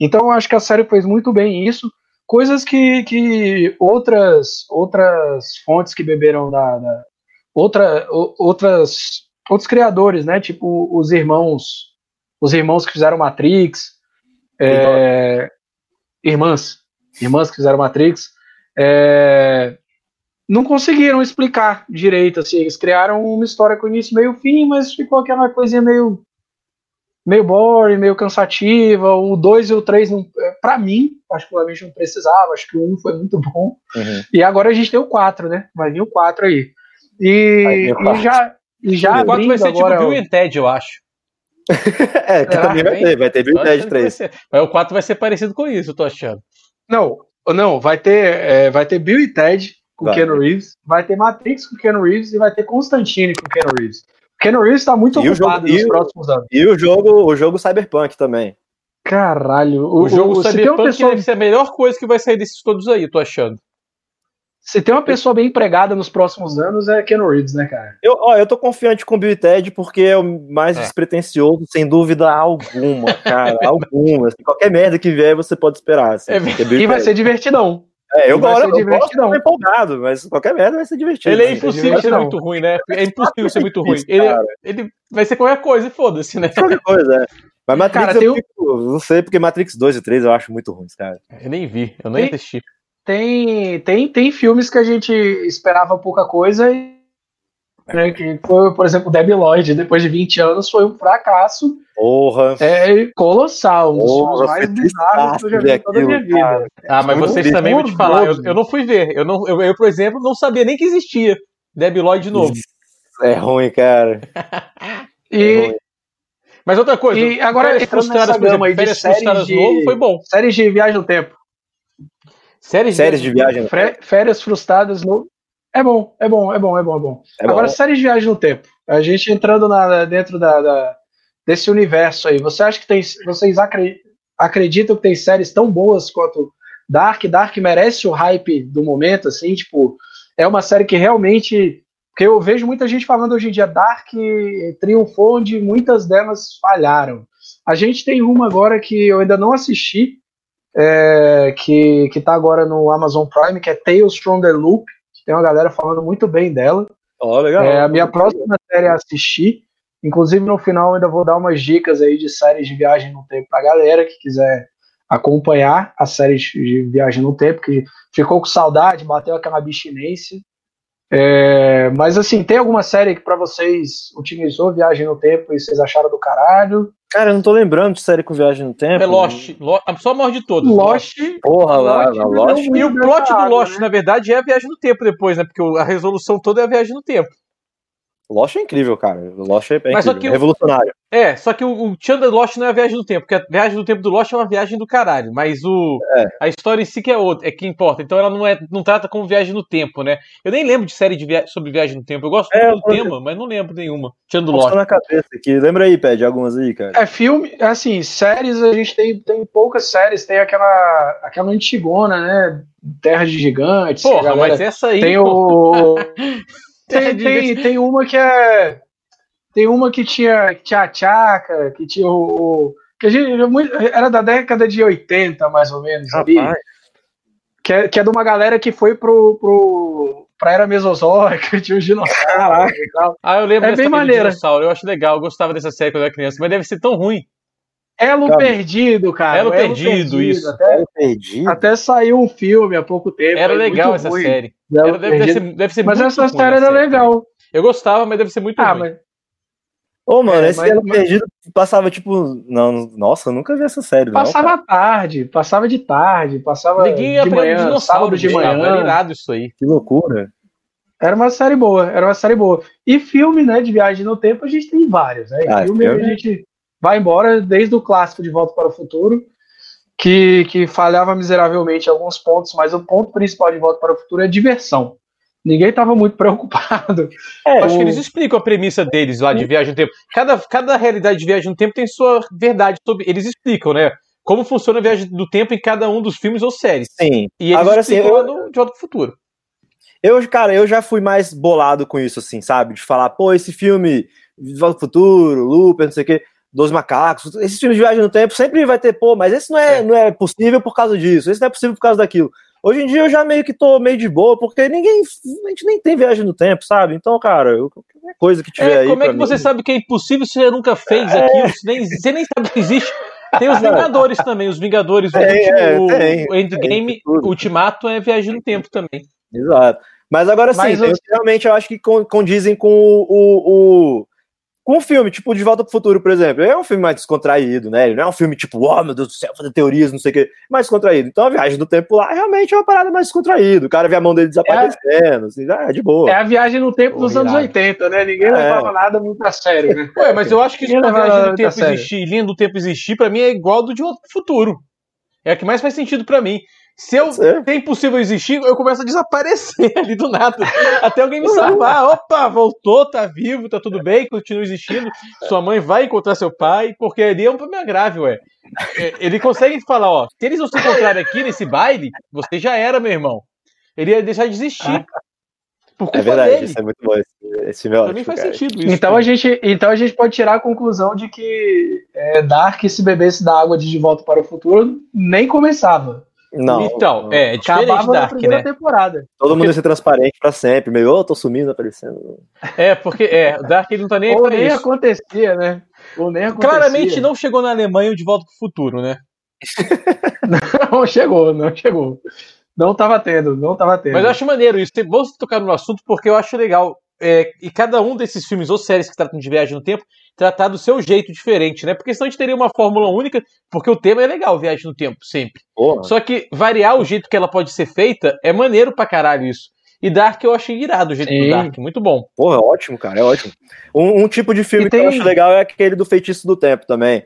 Então eu acho que a série fez muito bem isso, coisas que, que outras outras fontes que beberam da, da outra, outras outros criadores, né? Tipo os irmãos os irmãos que fizeram Matrix, é, irmãs, irmãs que fizeram Matrix, é, não conseguiram explicar direito, assim, eles criaram uma história com início, meio fim, mas ficou aquela coisinha meio meio boring, meio cansativa, o 2 e o 3, é, para mim, particularmente não precisava, acho que o 1 um foi muito bom, uhum. e agora a gente tem o 4, né, vai vir o 4 aí, e, e já... E já o 4 vai ser tipo agora, tipo Bill e Ted, eu acho. (laughs) é, que também vai ter, vai ter Bill e Ted 3. Mas o 4 vai ser parecido com isso, eu tô achando. Não, não, vai ter, é, vai ter Bill e Ted, com vai. Keanu Reeves, vai ter Matrix com Keanu Reeves e vai ter Constantine com Keanu Reeves. O Keanu Reeves tá muito e ocupado jogo, nos e, próximos anos. E o jogo, o jogo Cyberpunk também. Caralho, o, o jogo o, Cyberpunk pessoa... deve ser a melhor coisa que vai sair desses todos aí, tô achando. Se tem uma pessoa bem empregada nos próximos anos, é Keanu Reeves, né, cara? Eu, ó, eu tô confiante com o Bill e Ted porque é o mais é. despretensioso, sem dúvida alguma, cara. (laughs) alguma. Assim, qualquer merda que vier, você pode esperar. Assim, é, e vai ser divertidão. É, eu, gosto, eu gosto empolgado, mas qualquer merda vai ser divertido. Ele é impossível ser muito ruim, né? É impossível ser muito ruim. Ele, ele vai ser qualquer coisa e foda-se, né? Qualquer coisa, é. Mas Matrix cara, eu, um... não sei, porque Matrix 2 e 3 eu acho muito ruins, cara. Eu nem vi, eu nem tem, assisti. Tem, tem, tem filmes que a gente esperava pouca coisa e né, que foi, por exemplo, Debbie Lloyd, depois de 20 anos, foi um fracasso. Porra. É colossal, um dos filmes mais bizarros que eu já vi em toda a minha vida. Cara. Ah, mas vocês também vou te falar, eu, eu, não fui ver. Eu, não, eu, eu, por exemplo, não sabia nem que existia Debbie Lloyd de novo. É ruim, cara. (laughs) e. É ruim. Mas outra coisa, e agora férias frustradas, por exemplo, férias frustradas de, novo foi bom. Séries de viagem no tempo. Séries, séries de, de viagem no tempo. Férias frustradas no é bom, é bom, é bom, é bom, é bom. É Agora, bom. séries de viagem no tempo. A gente entrando na, dentro da, da, desse universo aí. Você acha que tem. Vocês acreditam que tem séries tão boas quanto Dark? Dark merece o hype do momento, assim, tipo, é uma série que realmente. Porque eu vejo muita gente falando hoje em dia, Dark triunfou onde muitas delas falharam. A gente tem uma agora que eu ainda não assisti, é, que, que tá agora no Amazon Prime, que é Tales from the Loop tem uma galera falando muito bem dela. Oh, legal. É, a minha próxima série a assistir. Inclusive, no final, ainda vou dar umas dicas aí de séries de viagem no tempo pra galera que quiser acompanhar as séries de viagem no tempo, que ficou com saudade, bateu aquela bichinência. É, mas assim, tem alguma série que para vocês utilizou Viagem no Tempo e vocês acharam do caralho? Cara, eu não tô lembrando de série com Viagem no Tempo. É Lost. Lost a só maior de todas. Lost. Porra, lá, Lost. Lost. E o plot do Lost, né? na verdade, é a Viagem no Tempo depois, né? Porque a resolução toda é a Viagem no Tempo. Lost é incrível, cara. Lost é, é Mas incrível, revolucionário. É, só que o, o Chandler Lost não é a viagem do tempo, porque a viagem do tempo do Lost é uma viagem do caralho, mas o é. a história em si que é outra, é que importa. Então ela não é não trata como viagem no tempo, né? Eu nem lembro de série de via sobre viagem no tempo. Eu gosto é, do tema, mas não lembro nenhuma. Chandler Lost. na cabeça aqui. Lembra aí, Pede, algumas aí, cara. É filme, assim, séries a gente tem, tem poucas séries, tem aquela aquela antigona, né? Terra de Gigantes. Porra, mas essa aí. Tem o (laughs) tem, (laughs) tem, tem uma que é tem uma que tinha Tchá-Tchaca, que tinha o. que a gente, era da década de 80, mais ou menos, ali. Que é, que é de uma galera que foi pro, pro, pra era mesozoica, (laughs) tinha os dinossauros e tal. Ah, eu lembro é bem maneira. dinossauro, eu acho legal, eu gostava dessa série quando eu era criança, mas deve ser tão ruim. Elo Perdido, cara. Elo, Elo Perdido, perdido, isso. Até, Elo Perdido. Até saiu um filme há pouco tempo. Era legal essa ruim. série. Era, deve, deve, ser, deve ser mas essa série era legal. Eu gostava, mas deve ser muito ah, ruim. Mas... Ô, mano, é, esse mas, Elo mas... Perdido passava tipo. Não, nossa, eu nunca vi essa série. Passava não, tarde, passava de tarde, passava Ninguém de manhã, sábado de manhã. Era irado isso aí. Que loucura. Era uma série boa, era uma série boa. E filme, né, de viagem no tempo, a gente tem vários, né? Ah, filme, filme a gente vai embora desde o clássico de Volta para o Futuro, que, que falhava miseravelmente em alguns pontos, mas o ponto principal de Volta para o Futuro é diversão. Ninguém estava muito (laughs) preocupado. É, acho o... que eles explicam a premissa deles lá de viagem no tempo. Cada, cada realidade de viagem no tempo tem sua verdade sobre. Eles explicam, né? Como funciona a viagem do tempo em cada um dos filmes ou séries. Sim. E eles Agora, explicam assim, eu... lá no De Volta para o Futuro. Eu, cara, eu já fui mais bolado com isso, assim, sabe? De falar, pô, esse filme, Volta ao Futuro, Looper, não sei o quê, Dos Macacos, esses filmes de viagem no tempo sempre vai ter, pô, mas esse não é, é. não é possível por causa disso, esse não é possível por causa daquilo. Hoje em dia eu já meio que tô meio de boa, porque ninguém. A gente nem tem viagem no tempo, sabe? Então, cara, eu, qualquer coisa que tiver é, aí. Como é que mim... você sabe que é impossível se você nunca fez é... aquilo? Você nem, você nem sabe que existe. Tem os (laughs) Vingadores também, os Vingadores, o, é, o, tem, o Endgame, Ultimato é viagem no tempo também. Exato. Mas agora sim, Mas, eu... realmente eu acho que condizem com o, o, com um filme, tipo De Volta pro Futuro, por exemplo. É um filme mais descontraído, né? Ele não é um filme tipo, oh meu Deus do céu, fazer teorias, não sei o quê. Mais descontraído. Então a viagem do tempo lá realmente é uma parada mais descontraída. O cara vê a mão dele desaparecendo, é, assim, é de boa. É a viagem no tempo dos anos 80, né? Ninguém é. levava nada muito a sério, né? Ué, mas eu acho que se a viagem do tempo existir, linha do tempo existir, pra mim é igual do De Volta pro Futuro. É a que mais faz sentido para mim. Se eu é impossível existir, eu começo a desaparecer (laughs) ali do nada. Até alguém me salvar. Opa, voltou, tá vivo, tá tudo bem, continua existindo. Sua mãe vai encontrar seu pai, porque ali é um problema grave, ué. É, ele consegue falar, ó, se eles não se encontrarem aqui nesse baile, você já era, meu irmão. Ele ia deixar de existir. é verdade, dele. isso é muito bom. Esse, esse meu Também faz cara. sentido isso. Então a, gente, então a gente pode tirar a conclusão de que é, Dark, se bebesse da água de De Volta para o Futuro, nem começava. Não. Então, é, é diferente Acabava Dark, né? temporada. Todo mundo ia ser transparente pra sempre, meio, oh, tô sumindo, aparecendo. É, porque é, Dark ele não tá nem Ou nem isso. acontecia, né? Ou nem acontecia. Claramente não chegou na Alemanha de volta pro futuro, né? (laughs) não chegou, não chegou. Não tava tendo, não tava tendo. Mas eu acho maneiro isso. Vou tocar no assunto porque eu acho legal. É, e cada um desses filmes ou séries que tratam de viagem no tempo tratar do seu jeito diferente, né? Porque senão a gente teria uma fórmula única, porque o tema é legal, viagem no tempo, sempre. Porra. Só que variar o jeito que ela pode ser feita é maneiro pra caralho isso. E Dark eu achei irado o jeito Sim. do Dark, muito bom. Porra, é ótimo, cara, é ótimo. Um, um tipo de filme tem... que eu acho legal é aquele do Feitiço do Tempo também.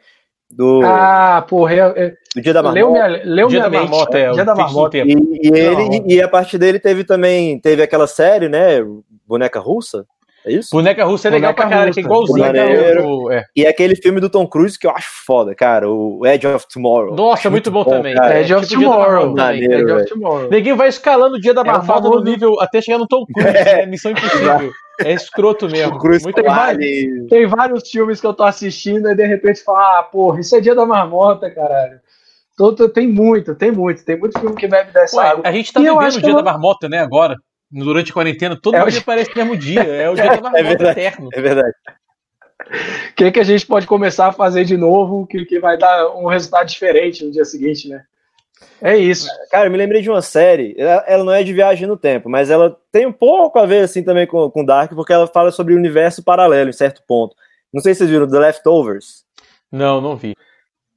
Do... Ah, porra, eu, eu... do Dia da Marmota. Leu minha, leu Dia minha da Marmota, é, Dia da Marmota. E, e ele, e, e a partir dele teve também, teve aquela série, né, Boneca Russa, é isso? Boneca russa é legal pra caralho, que é igualzinho. é. E aquele filme do Tom Cruise que eu acho foda, cara, o Edge of Tomorrow. Nossa, muito bom, bom também. Cara. Edge of tipo Tomorrow. Maneiro, Edge of Tomorrow. Ninguém vai escalando o dia da é marmota no nível até chegar no Tom Cruise, (laughs) é. né? Missão impossível. É escroto mesmo. Muito tem, vários, tem vários filmes que eu tô assistindo e de repente fala, ah, porra, isso é dia da marmota, caralho. Todo, tem muito, tem muito, tem muito filme que bebe dessa Ué, água. A gente tá e vivendo o dia da marmota, né, agora durante a quarentena, todo é dia o... parece o mesmo dia. É o dia da (laughs) marmota é verdade, eterno. É verdade. O que, que a gente pode começar a fazer de novo que, que vai dar um resultado diferente no dia seguinte, né? É isso. Cara, eu me lembrei de uma série, ela, ela, não é de viagem no tempo, mas ela tem um pouco a ver assim também com, com Dark, porque ela fala sobre o universo paralelo em certo ponto. Não sei se vocês viram The Leftovers. Não, não vi.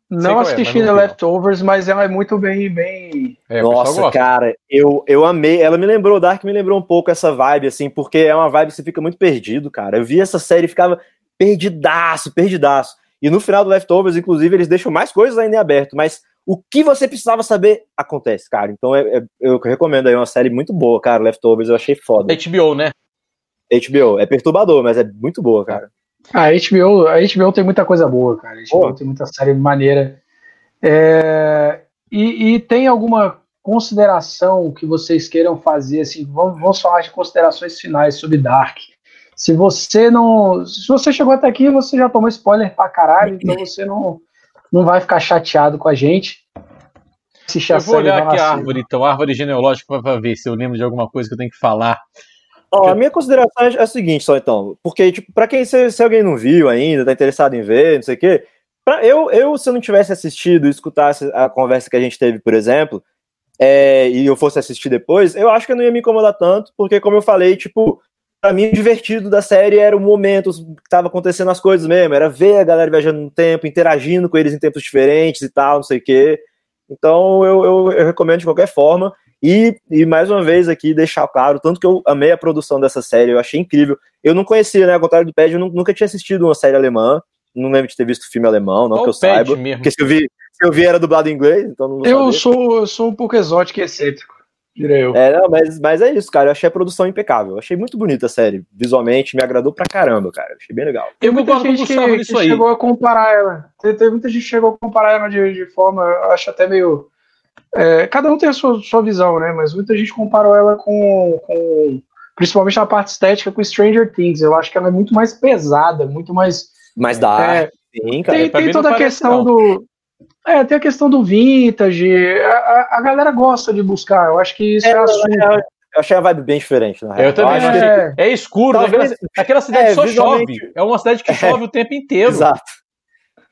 Não é, assisti é, The Leftovers, mas ela é muito bem. bem... É, Nossa, cara, eu, eu amei. Ela me lembrou, Dark me lembrou um pouco essa vibe, assim, porque é uma vibe que você fica muito perdido, cara. Eu vi essa série e ficava perdidaço, perdidaço. E no final do Leftovers, inclusive, eles deixam mais coisas ainda em aberto, mas o que você precisava saber acontece, cara. Então é, é, eu recomendo aí uma série muito boa, cara. Leftovers eu achei foda. HBO, né? HBO. É perturbador, mas é muito boa, cara. A HBO, a HBO tem muita coisa boa, cara. A HBO tem muita série maneira. É, e, e, tem alguma consideração que vocês queiram fazer? Assim, vamos, vamos falar de considerações finais sobre Dark. Se você não. Se você chegou até aqui, você já tomou spoiler pra caralho, então você não, não vai ficar chateado com a gente. eu vou olhar aqui a árvore, então, a árvore genealógica, para ver se eu lembro de alguma coisa que eu tenho que falar. Ó, a minha consideração é a seguinte, só então, porque, tipo, pra quem, se, se alguém não viu ainda, tá interessado em ver, não sei o quê, pra, eu, eu, se eu não tivesse assistido e escutasse a conversa que a gente teve, por exemplo, é, e eu fosse assistir depois, eu acho que eu não ia me incomodar tanto, porque, como eu falei, tipo, pra mim o divertido da série era o momento que tava acontecendo as coisas mesmo, era ver a galera viajando no tempo, interagindo com eles em tempos diferentes e tal, não sei o quê. Então eu, eu, eu recomendo de qualquer forma. E, e, mais uma vez aqui deixar claro, tanto que eu amei a produção dessa série, eu achei incrível. Eu não conhecia, né? Ao contrário do Pad, eu nunca tinha assistido uma série alemã. Não lembro de ter visto filme alemão, não que eu saiba. Mesmo. Porque se eu, vi, se eu vi era dublado em inglês, então não Eu sou, eu sou um pouco exótico e excêntrico. Direi eu. É, não, mas, mas é isso, cara. Eu achei a produção impecável. Eu achei muito bonita a série. Visualmente, me agradou pra caramba, cara. Eu achei bem legal. Tem muita gente que, que chegou a comparar ela. Tem, tem, muita gente que chegou a comparar ela de, de forma, eu acho até meio É, cada um tem a sua, sua visão, né? Mas muita gente comparou ela com, com. Principalmente na parte estética com Stranger Things. Eu acho que ela é muito mais pesada, muito mais. Mais da é, Sim, cara. Tem, tem toda a questão não. do. É, tem a questão do vintage. A, a, galera gosta de buscar. Eu acho que isso é, é assunto. Eu, eu achei a vibe bem diferente, na real. Eu também eu é... é escuro. Talvez... Aquela, aquela cidade é, só visualmente... chove. É uma cidade que (laughs) chove o tempo inteiro. Exato.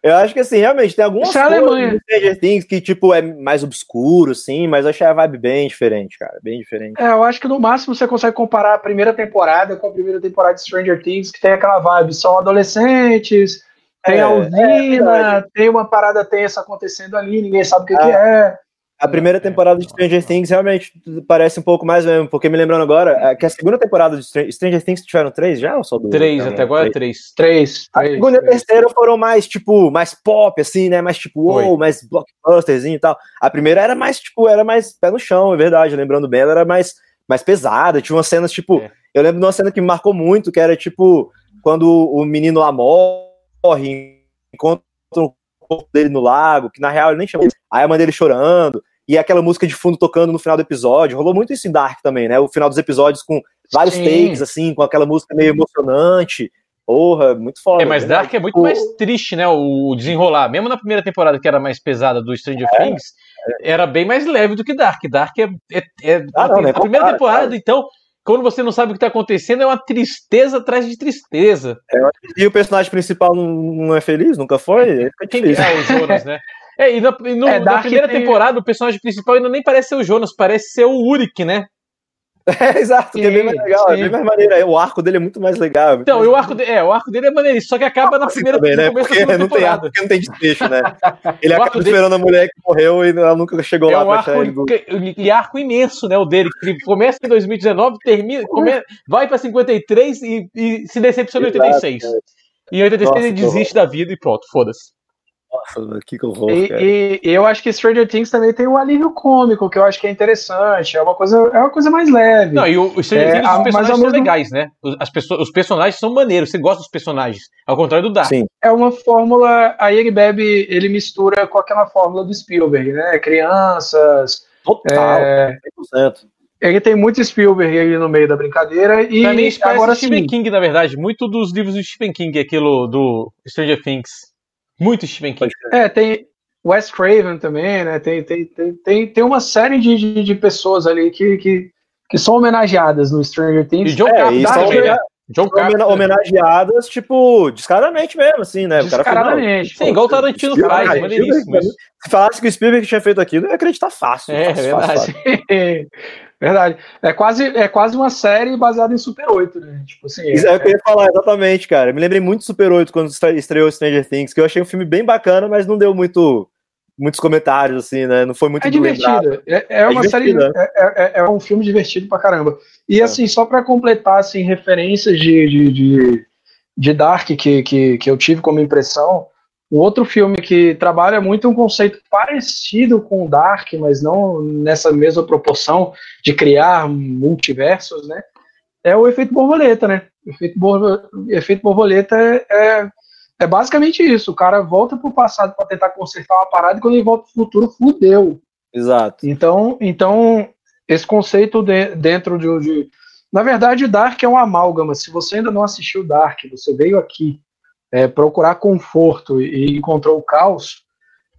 Eu acho que assim, realmente, tem algumas Isso é coisas Stranger Things que, tipo, é mais obscuro, sim, mas eu achei a vibe bem diferente, cara. Bem diferente. É, eu acho que no máximo você consegue comparar a primeira temporada com a primeira temporada de Stranger Things, que tem aquela vibe, são adolescentes, tem é, a usina, é tem uma parada tensa acontecendo ali, ninguém sabe o que, que é. A primeira temporada de Stranger Things realmente parece um pouco mais mesmo, porque me lembrando agora é que a segunda temporada de Stranger Things tiveram três já ou só duas? Três, até agora três. Três. A segunda três. e a terceira foram mais, tipo, mais pop, assim, né? Mais tipo, wow, mais blockbusterzinho e tal. A primeira era mais, tipo, era mais pé no chão, é verdade. Lembrando bem, ela era mais, mais pesada. Tinha umas cenas, tipo, é. eu lembro de uma cena que me marcou muito, que era, tipo, quando o menino lá morre, encontra o corpo dele no lago, que na real ele nem chamou. Aí a mãe dele chorando e aquela música de fundo tocando no final do episódio. Rolou muito isso em Dark também, né? O final dos episódios com vários Sim. takes, assim, com aquela música meio emocionante. Porra, muito foda. É, mas Dark é muito mais triste, né? O desenrolar. Mesmo na primeira temporada, que era mais pesada do Stranger é, Things, é. era bem mais leve do que Dark. Dark é. é, é ah, não, a, a primeira temporada, então, quando você não sabe o que está acontecendo, é uma tristeza atrás de tristeza. É, e o personagem principal não, não é feliz? Nunca foi? Quem é o Jonas, né? É, e na, e no, é, na primeira tem... temporada, o personagem principal ainda nem parece ser o Jonas, parece ser o Uric, né? (laughs) É, exato, sim, que é bem mais legal, sim. é bem mais maneiro. O arco dele é muito mais legal. então, mais... o arco, de, é, o arco dele é maneiro, só que acaba na primeira também, né? Porque não tem arco, porque não tem desfecho, né? (laughs) Ele acaba dele... esperando a mulher que morreu e ela nunca chegou é lá um pra achar ele. E arco imenso, né? O dele, que começa em 2019, termina, come... vai pra 53 e, e se decepciona em 86. Exato, e em 86 Nossa, ele desiste da vida e pronto, foda-se. Nossa, que vou, e, e, eu acho que Stranger Things também tem um alívio cômico, que eu acho que é interessante. É uma coisa, é uma coisa mais leve. Não, e o, o Stranger é, Things, os personagens são mesmo... legais, né? As pessoas, os personagens são maneiros, você gosta dos personagens. Ao contrário do Dark. Sim. É uma fórmula. Aí ele bebe, ele mistura com aquela fórmula do Spielberg, né? Crianças. Total, é... 100%. Ele tem muito Spielberg aí no meio da brincadeira. E pra mim, agora Stephen sim. King, na verdade. Muito dos livros do Stephen King, aquilo do Stranger Things. Muito Stephen King. É, tem Wes Craven também, né? Tem, tem, tem, tem, tem uma série de, de, de pessoas ali que, que, que são homenageadas no Stranger Things. E John é, Carpenter né? John Carpenter. homenageadas, tipo, descaradamente mesmo, assim, né? Descaradamente. Sim, igual o Tarantino faz, é maneiríssimo. Se falasse que o Spielberg tinha feito aquilo, eu ia acreditar fácil. É, fácil, verdade. Fácil, fácil. (laughs) verdade. É quase, é quase uma série baseada em Super 8, né? Tipo assim. Isso é, é o que eu ia falar, exatamente, cara. Eu me lembrei muito de Super 8 quando estreou Stranger Things, que eu achei um filme bem bacana, mas não deu muito muitos comentários, assim, né? Não foi muito É divertido. É, é, uma série. Né? É, é, é, um filme divertido pra caramba. E é. assim, só para completar, assim, referências de, de, de, de, Dark que, que, que eu tive como impressão. Um outro filme que trabalha muito um conceito parecido com o Dark, mas não nessa mesma proporção de criar multiversos, né? É o efeito borboleta, né? O efeito, borboleta, efeito borboleta é, é é basicamente isso. O cara volta pro passado para tentar consertar uma parada e quando ele volta pro futuro, fudeu. Exato. Então, então esse conceito de, dentro de, de. Na verdade, Dark é um amálgama. Se você ainda não assistiu Dark, você veio aqui é, procurar conforto e encontrou o caos,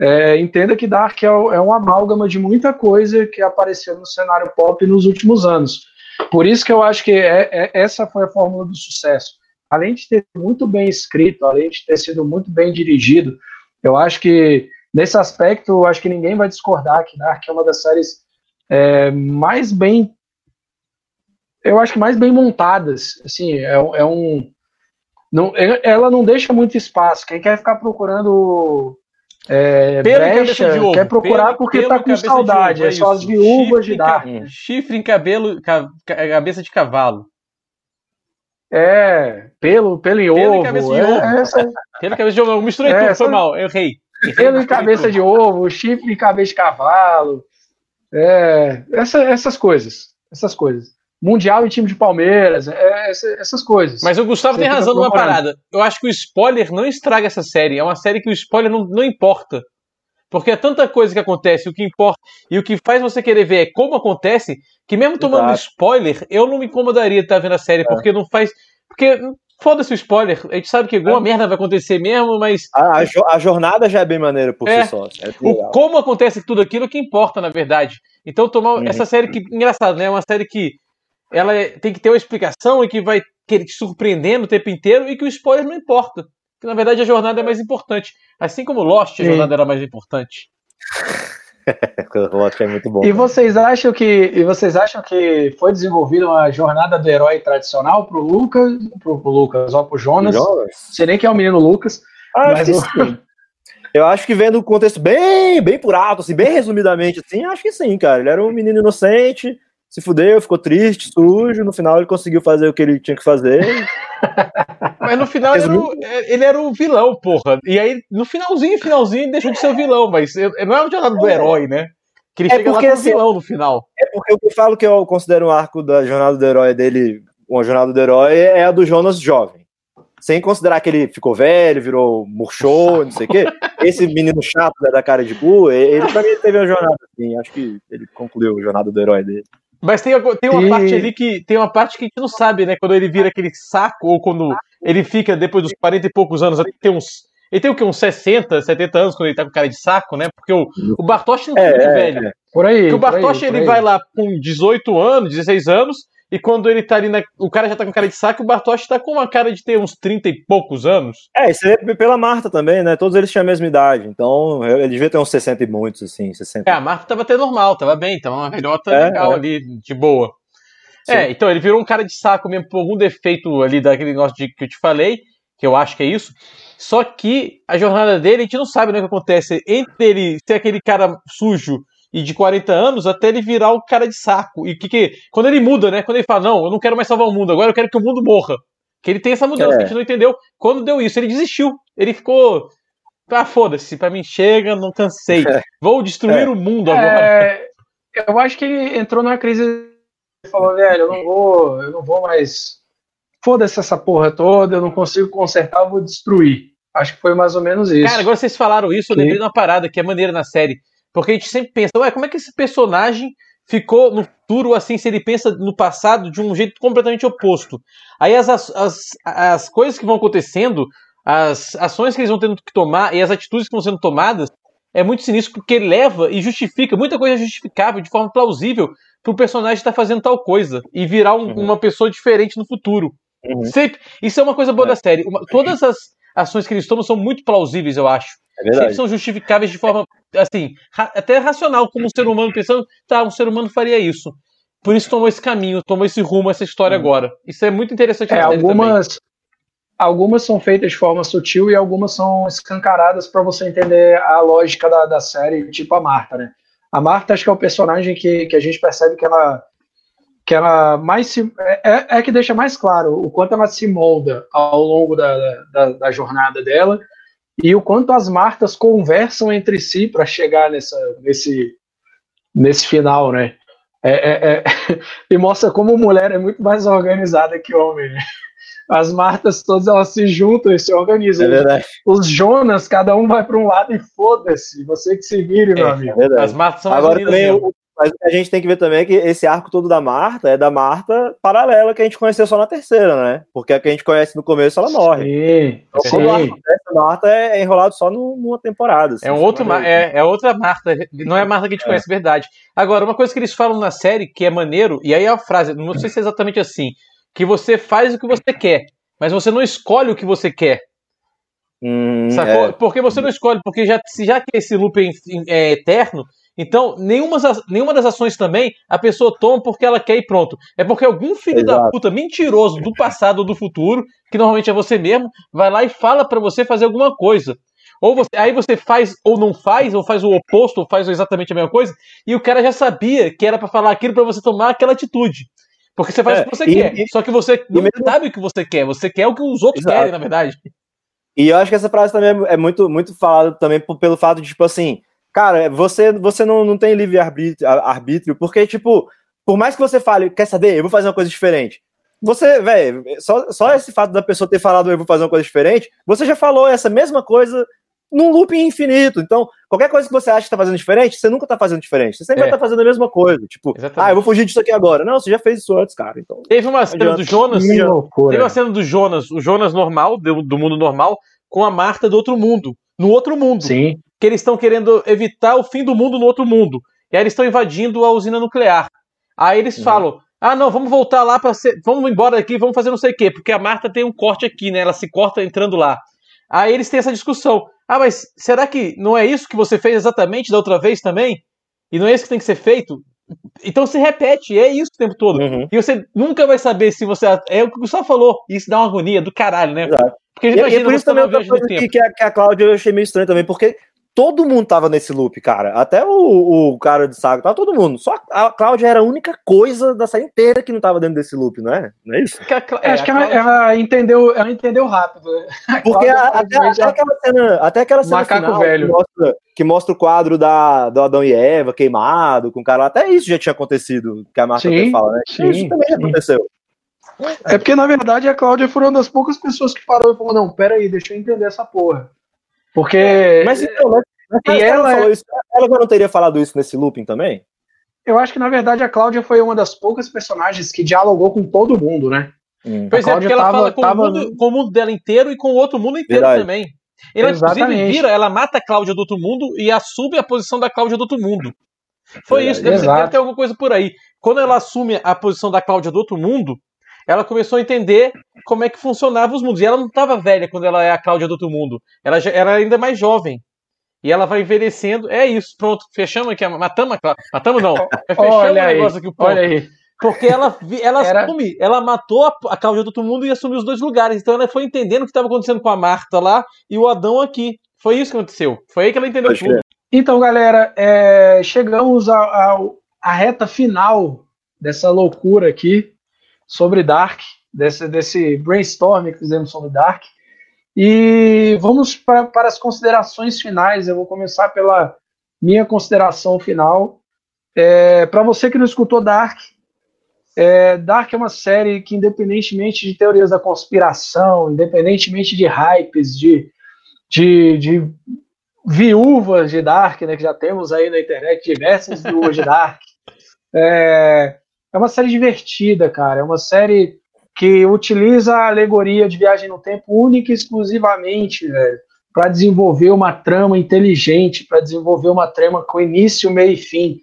é, entenda que Dark é, é um amálgama de muita coisa que apareceu no cenário pop nos últimos anos. Por isso que eu acho que é, é, essa foi a fórmula do sucesso além de ter muito bem escrito, além de ter sido muito bem dirigido, eu acho que nesse aspecto, eu acho que ninguém vai discordar que Dark é uma das séries é, mais bem, eu acho que mais bem montadas, assim, é, é um, não, ela não deixa muito espaço. Quem quer ficar procurando é, brecha, quer procurar pelo, porque pelo tá com saudade. Ovo, é, é só as viúvas de Dark. Chifre em cabelo, cabeça de cavalo. É, pelo, pelo em pelo ovo. Cabeça de é, ovo. Essa... Pelo cabeça de ovo. Eu misturei é, tudo, foi mal. Eu errei. Pelo em cabeça de ovo, chifre em cabeça de cavalo. É, essa, essas coisas. Essas coisas. Mundial e time de Palmeiras, é, essas coisas. Mas o Gustavo tem razão numa parada. Eu acho que o spoiler não estraga essa série. É uma série que o spoiler não, não importa. Porque é tanta coisa que acontece, o que importa e o que faz você querer ver é como acontece, que mesmo tomando Exato. spoiler, eu não me incomodaria de estar vendo a série, é. porque não faz. Porque foda-se o spoiler, a gente sabe que alguma é. merda vai acontecer mesmo, mas. A, a, a, jornada já é bem maneira por é. si só. É o, como acontece tudo aquilo que importa, na verdade. Então, tomar uhum. essa série que. Engraçado, né? É uma série que ela é, tem que ter uma explicação e que vai te surpreendendo o tempo inteiro e que o spoiler não importa que na verdade a jornada é mais importante. Assim como Lost, a jornada era mais importante. (laughs) Lost é muito bom. E vocês acham que e vocês acham que foi desenvolvida uma jornada do herói tradicional pro Lucas, pro, pro Lucas, ó pro Jonas? Jonas? Sei nem que é o menino Lucas. Ah, mas sim. Eu acho que vendo o contexto bem, bem por alto, assim, bem resumidamente, assim, acho que sim, cara. Ele era um menino inocente, se fudeu, ficou triste, sujo. No final ele conseguiu fazer o que ele tinha que fazer. (laughs) Mas no final ele era, o, ele era, o, vilão, porra. E aí, no finalzinho, finalzinho, deixou de ser o vilão, mas não é o jornada do herói, né? Que ele é chega porque, lá assim, vilão no final. É porque eu falo que eu considero um arco da jornada do herói dele, uma jornada do herói, é a do Jonas jovem. Sem considerar que ele ficou velho, virou murchou, não sei o quê. (laughs) Esse menino chato da cara de cu, ele pra mim teve uma jornada assim. Acho que ele concluiu a jornada do herói dele. Mas tem, tem uma e... parte ali que tem uma parte que a gente não sabe, né? Quando ele vira aquele saco, ou quando ele fica depois dos 40 e poucos anos, ele tem uns. Ele tem o quê? Uns 60, 70 anos quando ele tá com cara de saco, né? Porque o, o Bartosz não é, muito é, velho. É. Por aí. Porque o Bartosz ele vai lá com 18 anos, 16 anos, e quando ele tá ali, na, o cara já tá com cara de saco, o Bartosz tá com uma cara de ter uns 30 e poucos anos. É, isso é pela Marta também, né? Todos eles tinham a mesma idade, então ele devia ter uns 60 e muitos, assim, 60. É, a Marta tava até normal, tava bem, então uma velhota é, legal é. ali, de boa. Sim. É, então ele virou um cara de saco mesmo por algum defeito ali daquele negócio de, que eu te falei, que eu acho que é isso. Só que a jornada dele, a gente não sabe né, o que acontece entre ele ser aquele cara sujo e de 40 anos até ele virar o cara de saco. E que, que quando ele muda, né? Quando ele fala, não, eu não quero mais salvar o mundo, agora eu quero que o mundo morra. Que ele tem essa mudança, é. que a gente não entendeu. Quando deu isso, ele desistiu. Ele ficou. Ah, foda-se, pra mim chega, não cansei. (laughs) Vou destruir é. o mundo agora. É, eu acho que ele entrou numa crise. Ele falou, velho, eu não vou, eu não vou mais. Foda-se essa porra toda, eu não consigo consertar, eu vou destruir. Acho que foi mais ou menos isso. Cara, agora vocês falaram isso, eu lembrei de uma parada que é maneira na série. Porque a gente sempre pensa, ué, como é que esse personagem ficou no futuro assim, se ele pensa no passado de um jeito completamente oposto? Aí as, as, as coisas que vão acontecendo, as ações que eles vão tendo que tomar e as atitudes que vão sendo tomadas, é muito sinistro porque leva e justifica, muita coisa é justificável de forma plausível para o personagem estar tá fazendo tal coisa e virar um, uhum. uma pessoa diferente no futuro. Uhum. Sempre, isso é uma coisa boa é. da série. Uma, todas as ações que eles tomam são muito plausíveis, eu acho. É Sempre são justificáveis de forma, assim, ra até racional, como um ser humano pensando, tá, um ser humano faria isso. Por isso tomou esse caminho, tomou esse rumo, essa história hum. agora. Isso é muito interessante. É, algumas, algumas são feitas de forma sutil e algumas são escancaradas para você entender a lógica da, da série, tipo a Marta, né? A Marta acho que é o personagem que, que a gente percebe que ela que ela mais se, é, é, é que deixa mais claro o quanto ela se molda ao longo da, da, da jornada dela e o quanto as Martas conversam entre si para chegar nessa, nesse, nesse final, né? É, é, é, (laughs) e mostra como mulher é muito mais organizada que homem. Né? As Martas todas elas se juntam e se organizam. É verdade. Os Jonas, cada um vai para um lado e foda-se. Você que se vire, meu é, amigo. É As Martas são Agora, também, o, mas o que a gente tem que ver também é que esse arco todo da Marta é da Marta paralela que a gente conheceu só na terceira, né? Porque a que a gente conhece no começo, ela morre. Sim, então, sim. arco a Marta é enrolado só numa temporada. Assim, é, um outro, é, é outra Marta, não é a Marta que a gente é. conhece verdade. Agora, uma coisa que eles falam na série que é maneiro, e aí é a frase, não sei se é exatamente assim, que você faz o que você quer, mas você não escolhe o que você quer. Hum, é. Porque você não escolhe, porque já, já que esse loop é eterno, então, nenhuma, nenhuma das ações também a pessoa toma porque ela quer e pronto. É porque algum filho Exato. da puta mentiroso do passado ou do futuro, que normalmente é você mesmo, vai lá e fala para você fazer alguma coisa. Ou você, aí você faz ou não faz, ou faz o oposto, ou faz exatamente a mesma coisa, e o cara já sabia que era para falar aquilo para você tomar aquela atitude. Porque você faz é, o que você e, quer. E, Só que você não mesmo... sabe o que você quer, você quer o que os outros Exato. querem, na verdade. E eu acho que essa frase também é muito, muito falada também pelo fato de, tipo assim, Cara, você, você não, não tem livre arbítrio, arbítrio, porque, tipo, por mais que você fale, quer saber, eu vou fazer uma coisa diferente. Você, velho, só, só esse fato da pessoa ter falado eu vou fazer uma coisa diferente, você já falou essa mesma coisa num looping infinito. Então, qualquer coisa que você acha que tá fazendo diferente, você nunca tá fazendo diferente. Você sempre é. vai tá fazendo a mesma coisa. Tipo, Exatamente. ah, eu vou fugir disso aqui agora. Não, você já fez isso antes, cara. Então, teve uma cena do Jonas. Teve uma cena do Jonas, o Jonas normal, do, do mundo normal, com a Marta do outro mundo. No outro mundo. Sim. Que eles estão querendo evitar o fim do mundo no outro mundo. E aí eles estão invadindo a usina nuclear. Aí eles uhum. falam: ah, não, vamos voltar lá para ser. Vamos embora daqui, vamos fazer não sei o quê, porque a Marta tem um corte aqui, né? Ela se corta entrando lá. Aí eles têm essa discussão. Ah, mas será que não é isso que você fez exatamente da outra vez também? E não é isso que tem que ser feito? Então se repete, é isso o tempo todo. Uhum. E você nunca vai saber se você. É o que o Gustavo falou. Isso dá uma agonia do caralho, né? Exato. Porque e, imagina, e é por isso também outra coisa que, que, a, que a Cláudia eu achei meio estranho também, porque todo mundo tava nesse loop, cara. Até o, o cara de saco, tava todo mundo. Só a Cláudia era a única coisa da série inteira que não tava dentro desse loop, não é? Não é isso? É, é, acho que ela, ela, entendeu, ela entendeu rápido. (laughs) Porque a, até, até, aquela cena, até aquela cena final velho. Que, mostra, que mostra o quadro da, do Adão e Eva queimado com o cara, até isso já tinha acontecido, que a Marta sim, até fala, né? Sim, isso também sim. aconteceu. É porque, na verdade, a Cláudia foi uma das poucas pessoas que parou e falou: não, pera aí, deixa eu entender essa porra. Porque. Mas então, mas, mas e ela, ela, isso, ela não teria falado isso nesse looping também? Eu acho que, na verdade, a Cláudia foi uma das poucas personagens que dialogou com todo mundo, né? Hum. Pois é, porque ela tava, fala com, tava... o mundo, com, o mundo, dela inteiro e com o outro mundo inteiro verdade. também. Ela, Exatamente. inclusive, vira, ela mata a Cláudia do outro mundo e assume a posição da Cláudia do outro mundo. Foi isso, deve, deve ter alguma coisa por aí. Quando ela assume a posição da Cláudia do outro mundo, ela começou a entender como é que funcionava os mundos. E ela não estava velha quando ela é a Cláudia do outro mundo. Ela já era ainda mais jovem. E ela vai envelhecendo. É isso, pronto. Fechamos aqui. Matamos a Cláudia. Matamos não. (laughs) Fechamos olha o negócio aqui. Olha aí. Porque ela, ela Era... assume, ela matou a, a Cláudia do outro mundo e assumiu os dois lugares. Então ela foi entendendo o que estava acontecendo com a Marta lá e o Adão aqui. Foi isso que aconteceu. Foi aí que ela entendeu Acho tudo. Então, galera, é, chegamos à reta final dessa loucura aqui sobre Dark, desse, desse brainstorm que fizemos sobre Dark. E vamos para, para as considerações finais. Eu vou começar pela minha consideração final. É, para você que não escutou Dark, é, Dark é uma série que, independentemente de teorias da conspiração, independentemente de hypes, de, de, de viúvas de Dark, né, que já temos aí na internet diversas viúvas de Dark, (laughs) é, é uma série divertida, cara. É uma série que utiliza a alegoria de viagem no tempo única e exclusivamente, velho, para desenvolver uma trama inteligente, para desenvolver uma trama com início, meio e fim.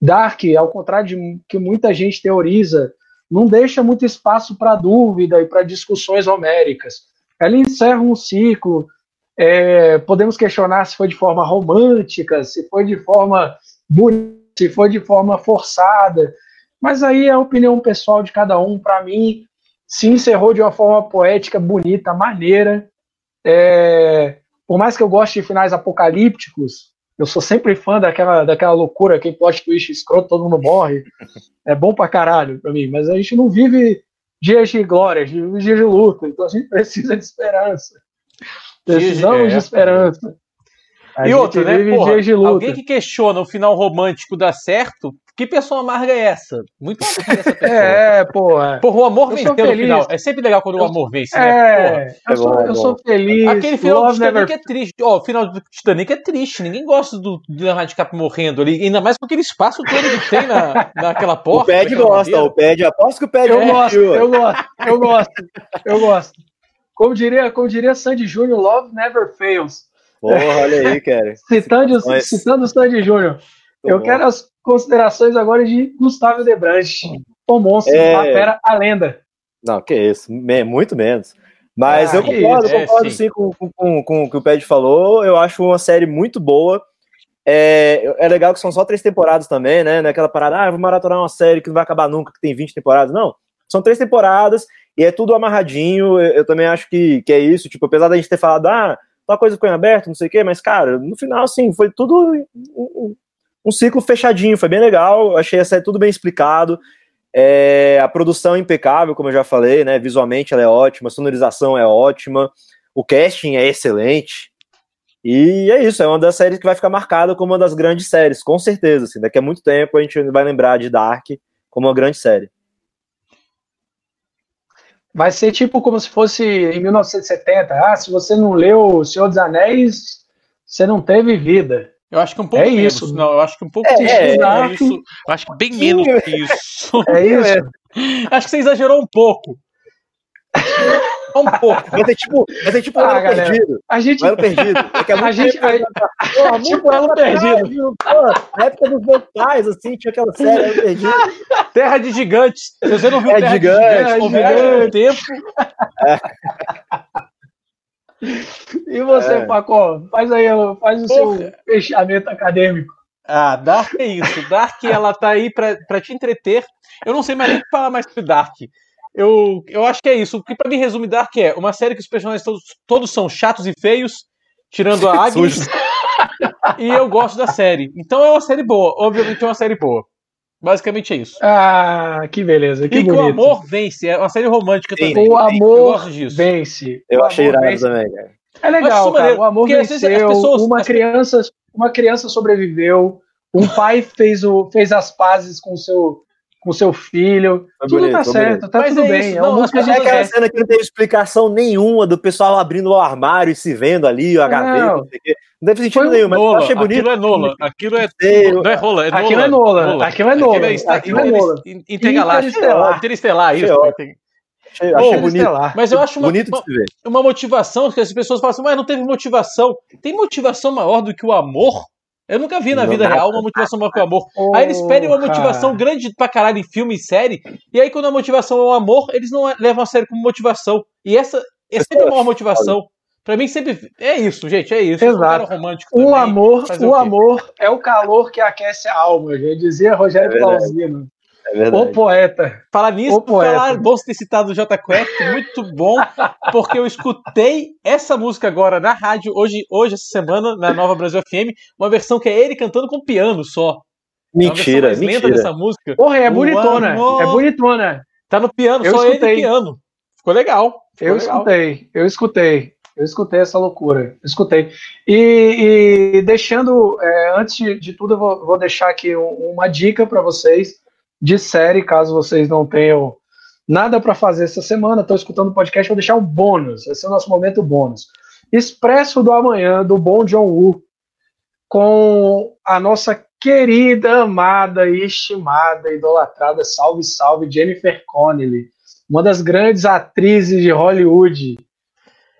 Dark, ao contrário de que muita gente teoriza, não deixa muito espaço para dúvida e para discussões homéricas. Ela encerra um ciclo. É, podemos questionar se foi de forma romântica, se foi de forma bonita, se foi de forma forçada. Mas aí é a opinião pessoal de cada um. Para mim, se encerrou de uma forma poética, bonita, maneira. É, por mais que eu goste de finais apocalípticos, eu sou sempre fã daquela, daquela loucura, que plot twist escroto, todo mundo morre. (laughs) É bom pra caralho pra mim, mas a gente não vive dias de glória, dias de luta, então a gente precisa de esperança. Precisamos de é. esperança. A e outra, né? Porra, alguém que questiona o final romântico dar certo, que pessoa amarga é essa? Muito amarga essa (laughs) pessoa. É, porra. Porra, o amor venceu no final. É sempre legal quando eu, o amor vence, né? É, eu, sou, eu sou feliz. Aquele final do Titanic never... é triste. Ó, o final do Titanic é triste. Ninguém gosta do Leonardo DiCaprio morrendo ali. Ainda mais com aquele espaço todo que tem na, naquela porta. O Ped gosta, o Ped. Aposto que o Ped eu é. gosto, eu gosto, eu gosto, eu gosto. Como diria, como diria Sandy Júnior, love never fails. Porra, olha aí, cara. (laughs) citando, citando o Sandy Júnior. Eu bom. quero as considerações agora de Gustavo Debranche. O monstro, é... a fera, a lenda. Não, que isso, muito menos. Mas ah, eu concordo, isso, concordo é, sim, sim com, com, com, o que o Ped falou. Eu acho uma série muito boa. É, é legal que são só três temporadas também, né? Naquela parada, ah, vou maratonar uma série que não vai acabar nunca, que tem 20 temporadas. Não, são três temporadas e é tudo amarradinho. Eu, eu também acho que, que é isso. Tipo, apesar da gente ter falado, ah, tal coisa ficou em aberto, não sei o quê, mas, cara, no final, assim, foi tudo um, um ciclo fechadinho, foi bem legal, achei a série tudo bem explicado. É, a produção é impecável, como eu já falei, né? Visualmente ela é ótima, a sonorização é ótima, o casting é excelente. E é isso, é uma das séries que vai ficar marcada como uma das grandes séries, com certeza. Assim, daqui a muito tempo a gente vai lembrar de Dark como uma grande série. Vai ser tipo como se fosse em 1970. Ah, se você não leu O Senhor dos Anéis, você não teve vida. Eu acho que um pouco é menos. Isso. Não, eu acho que um pouco é, é, é, isso. Eu acho que bem menos que isso. É isso. (laughs) acho que você exagerou um pouco. Um pouco. Vai ter tipo, vai ter tipo ah, um galera, perdido. A gente. Elo perdido. É (laughs) a gente. A... (laughs) tipo elo perdido. Pô, na época dos meus pais, assim, tinha aquela série perdido. Terra de Gigantes. Se você não viu é Terra gigante, de Gigantes, é gigante. tempo. É. E você, é. Paco? Faz aí, faz o Porra. seu fechamento acadêmico. Ah, Dark é isso. Dark, ela tá aí pra, pra te entreter. Eu não sei mais nem o que falar mais sobre Dark. Eu, eu acho que é isso. O que pra mim resume Dark é uma série que os personagens todos, todos são chatos e feios, tirando a (laughs) Agnes. (laughs) e eu gosto da série. Então é uma série boa. Obviamente é uma série boa. Basicamente é isso. Ah, que beleza. Que e bonito. que o amor vence. É uma série romântica Sim, também. O amor vence. Eu o achei irado vence. também, cara. É legal, cara. O amor venceu. Pessoas, uma, criança, uma criança sobreviveu. Um pai fez, o, fez as pazes com seu com seu filho. Foi tudo bonito, tá certo, bonito. tá Mas tudo é bem. Isso, é não, música é aquela cena que não tem explicação nenhuma do pessoal abrindo o armário e se vendo ali, a gaveta, não, não sei o quê. Não deve sentido nenhum, mas Nola, eu achei bonito. Aquilo é Nola, aquilo é. Não é rola, é Nola. Aquilo é Nola, aquilo é Nola. Aquilo é Nola. Interestelar. Interestelar, isso. Achei, achei bonito. Mas eu acho uma, bonito de se ver. uma motivação que as pessoas falam assim, mas não teve motivação. Tem motivação maior do que o amor? Eu nunca vi na vida real uma motivação maior que o amor. Oh, aí eles pedem uma motivação cara. grande pra caralho em filme e série, e aí quando a motivação é o amor, eles não levam a sério como motivação. E essa é sempre uma motivação. Pra mim sempre é isso, gente, é isso. Exato. romântico o amor, o, o amor é o calor que aquece a alma, já dizia Rogério é. É o poeta. Falar nisso, falar, bom ter citado o J Quest, muito bom, porque eu escutei essa música agora na rádio, hoje, hoje essa semana, na Nova Brasil FM, uma versão que é ele cantando com piano só. Mentira, é mentira. dessa música. Porra, é bonitona, é bonitona. Tá no piano, eu só escutei. ele piano. Ficou legal. Ficou eu legal. escutei, eu escutei. Eu escutei essa loucura, escutei. E, e deixando, é, antes de tudo, eu vou, vou deixar aqui uma dica para vocês de série, caso vocês não tenham nada para fazer essa semana, estou escutando o podcast, vou deixar um bônus, esse é o nosso momento bônus. Expresso do Amanhã, do Bom John Woo, com a nossa querida, amada, estimada, idolatrada, salve, salve, Jennifer Connelly, uma das grandes atrizes de Hollywood,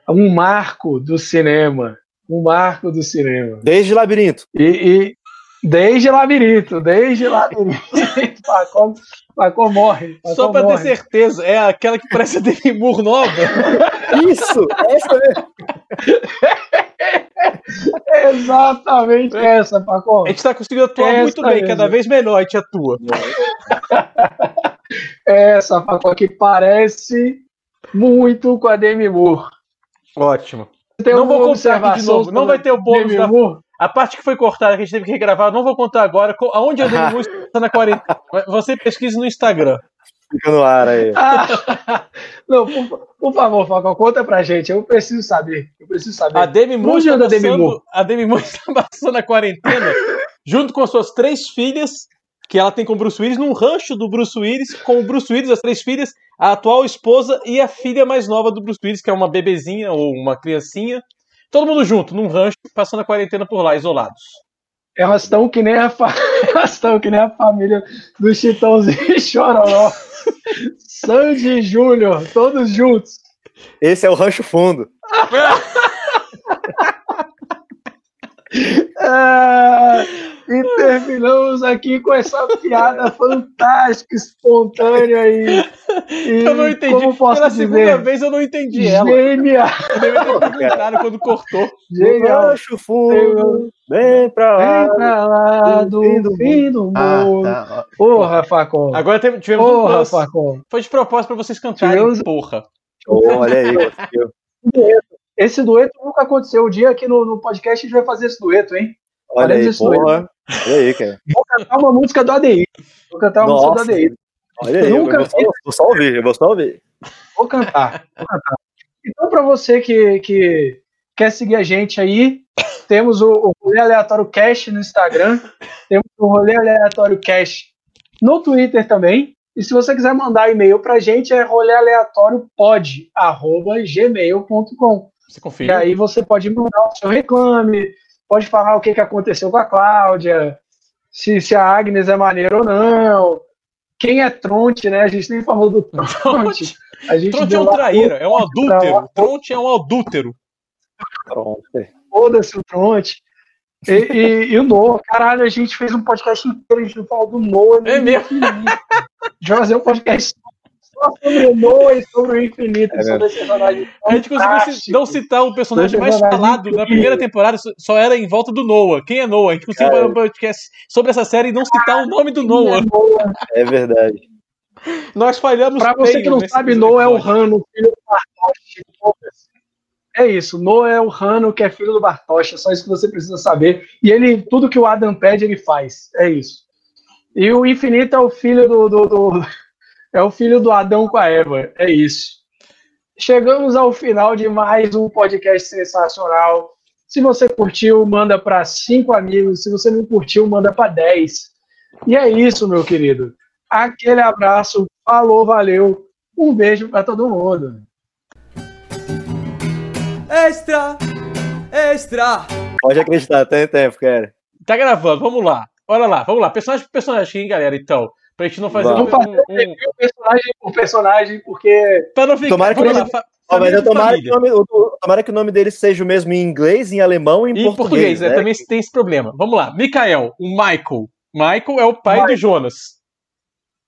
um marco do cinema, um marco do cinema. Desde Labirinto. E Desde Labirinto, desde Labirinto. (laughs) Paco, Paco morre. Paco Só para ter certeza, é aquela que parece a Demi Moore nova. Isso, essa mesmo. (laughs) Exatamente é. essa, Paco. A gente está conseguindo atuar essa muito bem, mesmo. cada vez melhor a gente atua. (laughs) essa, Paco, que parece muito com a Demi Moore. Ótimo. não vou contar de novo, não vai ter o bônus da... Moore? A parte que foi cortada, que a gente teve que regravar, não vou contar agora. Aonde eu dei (laughs) música na quarentena. Você pesquisa no Instagram. Fica no ar aí. Ah, (laughs) não, por, por, favor, Falcão, conta pra gente. Eu preciso saber. Eu preciso saber. A Demi Moore, está passando, Demi Moore? A Demi Moore está (laughs) passando a quarentena junto com suas três filhas, que ela tem com o Bruce Willis, num rancho do Bruce Willis, com o Bruce Willis, as três filhas, a atual esposa e a filha mais nova do Bruce Willis, que é uma bebezinha ou uma criancinha. Todo mundo junto, num rancho, passando a quarentena por lá, isolados. Elas estão que nem a fa... (laughs) elas estão que nem a família do Chitãozinho e Chororó. Sandy e Júnior, todos juntos. Esse é o rancho fundo. ah, e terminamos aqui com essa piada fantástica, espontânea e. e eu não entendi. Como posso Pela dizer? segunda vez eu não entendi ela. Genial. Eu deveria ter perguntado quando cortou. Genial. Acho fundo, bem pra lá. Bem pra lá do fim do, fim do mundo. Ah, tá. Porra, Facon. Agora tivemos porra, um Facon. Foi de propósito pra vocês cantarem, tivemos... porra. Olha aí, (laughs) esse dueto nunca aconteceu. O dia que no, no podcast a gente vai fazer esse dueto, hein? Olha aí, porra. Olha aí, cara. Vou cantar uma música do ADI. Vou cantar uma Nossa. música do ADI. Olha aí, nunca... eu vou, vou só ouvir, eu vou só ouvir. Vou cantar, vou cantar. Então, para você que, que quer seguir a gente aí, temos o, o Rolê Aleatório Cash no Instagram, temos o Rolê Aleatório Cash no Twitter também. E se você quiser mandar e-mail pra gente, é rolealeatóriopod.gmail.com. Você confia? E aí você pode mandar o seu reclame, pode falar o que, que aconteceu com a Cláudia, se, se a Agnes é maneira ou não. Quem é Tronte, né? A gente nem falou do (laughs) Tronte. A gente Tronte é um traíra, é um adúltero. Tronte é um adúltero. Foda-se o Tronte. E, e, e, o Noah, caralho, a gente fez um podcast inteiro, a gente não falou do Noah. É mesmo? A gente vai fazer um podcast só sobre o Noah e sobre o infinito, é sobre esse personagem. A gente conseguiu não citar o personagem mais falado na primeira temporada, só era em volta do Noah. Quem é Noah? A gente conseguiu fazer um podcast sobre essa série e não citar o nome do Noah. É verdade. Nós falhamos. Pra você que não sabe, Noah é o Rano, filho do Bartosz. É isso, Noah é o Rano, que é filho do Bartosz, é só isso que você precisa saber. E ele, tudo que o Adam pede, ele faz. É isso. E o Infinito é o filho do, do, do é o filho do Adão com a Eva. É isso. Chegamos ao final de mais um podcast sensacional. Se você curtiu, manda para cinco amigos. Se você não curtiu, manda para dez. E é isso, meu querido. Aquele abraço. Falou, valeu. Um beijo para todo mundo. Extra! Extra! Pode acreditar, tem tempo, cara. Tá gravando, vamos lá. Olha lá, vamos lá. Personagem por personagem, hein, galera? Então. Pra gente não fazer um, um, um... o personagem por personagem, porque. Pra não ficar. Tomara que, ele... oh, mas eu tomara, que nome, tomara que o nome dele seja o mesmo em inglês, em alemão e em, em português. português né? é, também tem esse problema. Vamos lá. Mikael, o Michael. Michael é o pai Michael. do Jonas.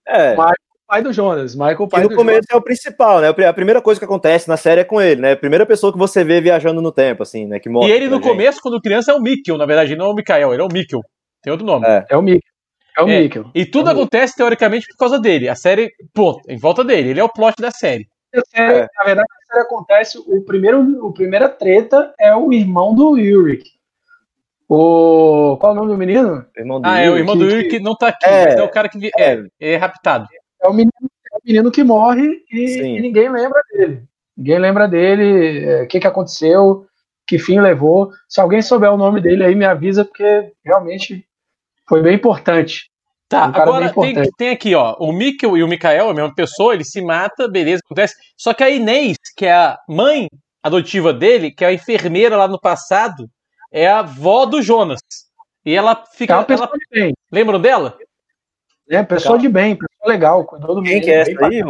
É. Michael, pai do Jonas. Michael, pai e no do começo Jonas. é o principal, né? A primeira coisa que acontece na série é com ele, né? A primeira pessoa que você vê viajando no tempo, assim, né? Que morre. E ele no começo, quando criança, é o Mikkel, na verdade, não é o Mikael, ele é o Mikkel. Tem outro nome. É, é o Mikkel. É o é, Mikkel. E tudo é acontece, teoricamente, por causa dele. A série, pô, em volta dele. Ele é o plot da série. Série, é. Na verdade, a série acontece. O primeiro, o primeira treta é o irmão do Yurik. O. Qual é o nome do menino? Irmão do ah, Yurik, é o irmão do Yurik que não tá aqui, é, mas é o cara que é, é raptado. É o menino, é o menino que morre e, e, ninguém lembra dele. Ninguém lembra dele, o que, que aconteceu, que fim levou. Se alguém souber o nome dele aí, me avisa, porque realmente foi bem importante. Tá, um agora tem, tem, aqui, ó, o Mikkel e o Mikael, a mesma pessoa, ele se mata, beleza, acontece. Só que a Inês, que é a mãe adotiva dele, que é a enfermeira lá no passado, é a avó do Jonas. E ela fica. É uma pessoa ela... de bem. Lembram dela? É, pessoa de bem, pessoa legal, cuidou do Quem que é essa aí?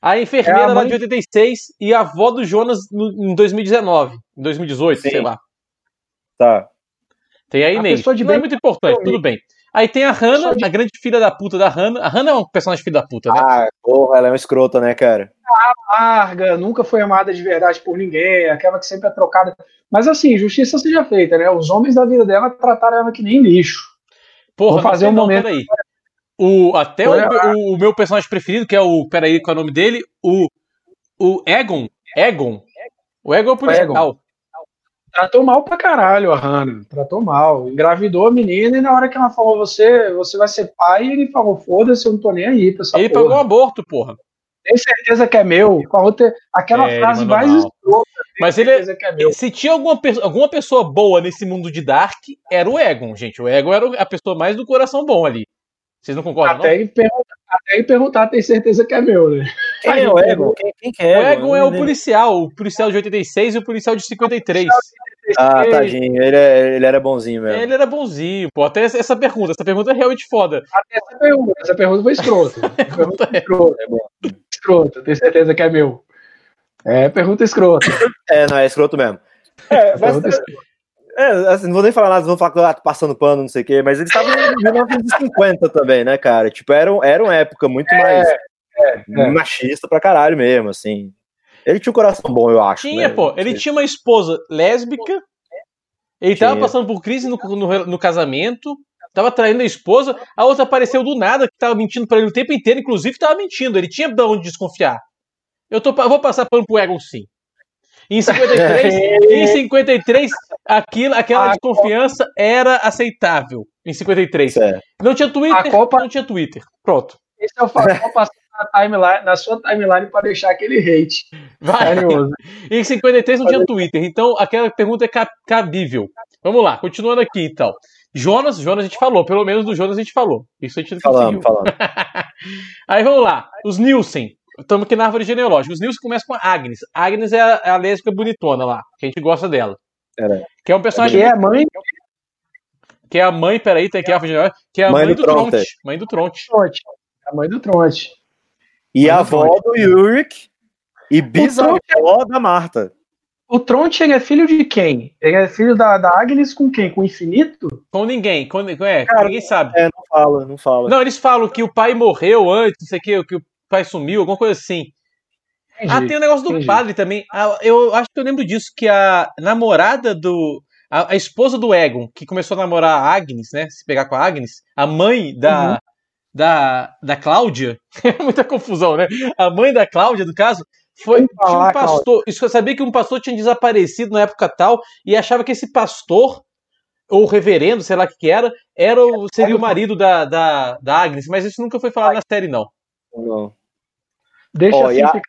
A enfermeira é a mãe... lá de 86 e a avó do Jonas no, em 2019, em 2018, Sim. sei lá. Tá. Tem a Inês. A não é muito importante, tudo bem. Aí tem a Hannah, a grande filha da puta da Hannah. A Hannah é um personagem filha da puta, né? Ah, porra, ela é uma escrota, né, cara? Amarga, nunca foi amada de verdade por ninguém, aquela que sempre é trocada. Mas assim, justiça seja feita, né? Os homens da vida dela trataram ela que nem lixo. Porra, Vou fazer um momento. Peraí. O, até o, o, meu personagem preferido, que é o. Peraí, qual é o nome dele? O. O Egon. Egon. O Egon é o policial. Tratou mal pra caralho a Hannah. Tratou mal. Engravidou a menina e na hora que ela falou, você, você vai ser pai, ele falou, foda-se, eu não tô nem aí pra essa Ele porra. pagou um aborto, porra. Tem certeza que é meu? Com a outra, aquela é, frase mais escrota. Mas ele, é, é se tinha alguma, alguma pessoa boa nesse mundo de Dark, era o Egon, gente. O Egon era a pessoa mais do coração bom ali. Vocês não concordam? Até, não? Perguntar, até perguntar, tem certeza que é meu, né? Quem é o Egon? Quem, quem que é o Egon é o policial, o policial de 86 e o policial de 53. Ah, tadinho, ele, é, ele era bonzinho mesmo. Ele era bonzinho, pô. Até essa pergunta, essa pergunta é realmente foda. Até essa pergunta, essa pergunta foi escrota. (laughs) pergunta é escrota. É escrota, tenho certeza que é meu. É, pergunta escrota. É, não, é escroto mesmo. É, mas, é, assim, não vou nem falar nada, vão falar que ah, passando pano, não sei o quê, mas eles estavam em 1950 também, né, cara? Tipo, era, era uma época muito é, mais é, é. machista pra caralho mesmo, assim. Ele tinha um coração bom, eu acho. Tinha, né? pô. Ele tinha uma esposa lésbica. Ele tinha. tava passando por crise no, no, no, casamento. Tava traindo a esposa. A outra apareceu do nada, que tava mentindo pra ele o tempo inteiro. Inclusive, tava mentindo. Ele tinha de onde desconfiar. Eu, tô, eu vou passar pano pro Egon, sim. Em 53, em 53 aquilo, aquela a desconfiança Copa... era aceitável. Em 53. É. Não tinha Twitter, Copa... não tinha Twitter. Pronto. Esse é o fato. Vou passar na, timeline, na sua timeline para deixar aquele hate. Vai. (laughs) em 53 não tinha Twitter, então aquela pergunta é cabível. Vamos lá, continuando aqui então. Jonas, Jonas a gente falou, pelo menos do Jonas a gente falou. Isso a gente não falamos, conseguiu. Falamos. (laughs) Aí vamos lá, os Nielsen. Estamos aqui na árvore genealógica. Os Nilson começam com a Agnes. Agnes é a, é a lésbica bonitona lá, que a gente gosta dela. Era. Que é um personagem. Que é a mãe, que é a mãe, peraí, tem aqui a que é a mãe, mãe do, do Tronte. Mãe do Tronte. A mãe do Tronte. E a avó do Yurik e bisavó da Marta. O Tronte ele é filho de quem? Ele é filho da, da Agnes com quem? Com o Infinito? Com ninguém. Com, é, Cara, ninguém sabe. É, não fala, não fala. Não, eles falam que o pai morreu antes, não sei o que, que o pai sumiu, alguma coisa assim. Entendi, ah, tem o negócio do entendi. padre também. Ah, eu acho que eu lembro disso, que a namorada do. A, a, esposa do Egon, que começou a namorar a Agnes, né? Se pegar com a Agnes, a mãe da, uhum. da, da Cláudia. (laughs) É muita confusão, né? A mãe da Cláudia, no caso, foi tinha um pastor. Isso eu sabia que um pastor tinha desaparecido na época tal e achava que esse pastor ou reverendo, sei lá o que, que era, era o, seria o marido da, da, da Agnes, mas isso nunca foi falado na série, não. Não. Deixa oh, assim e, a,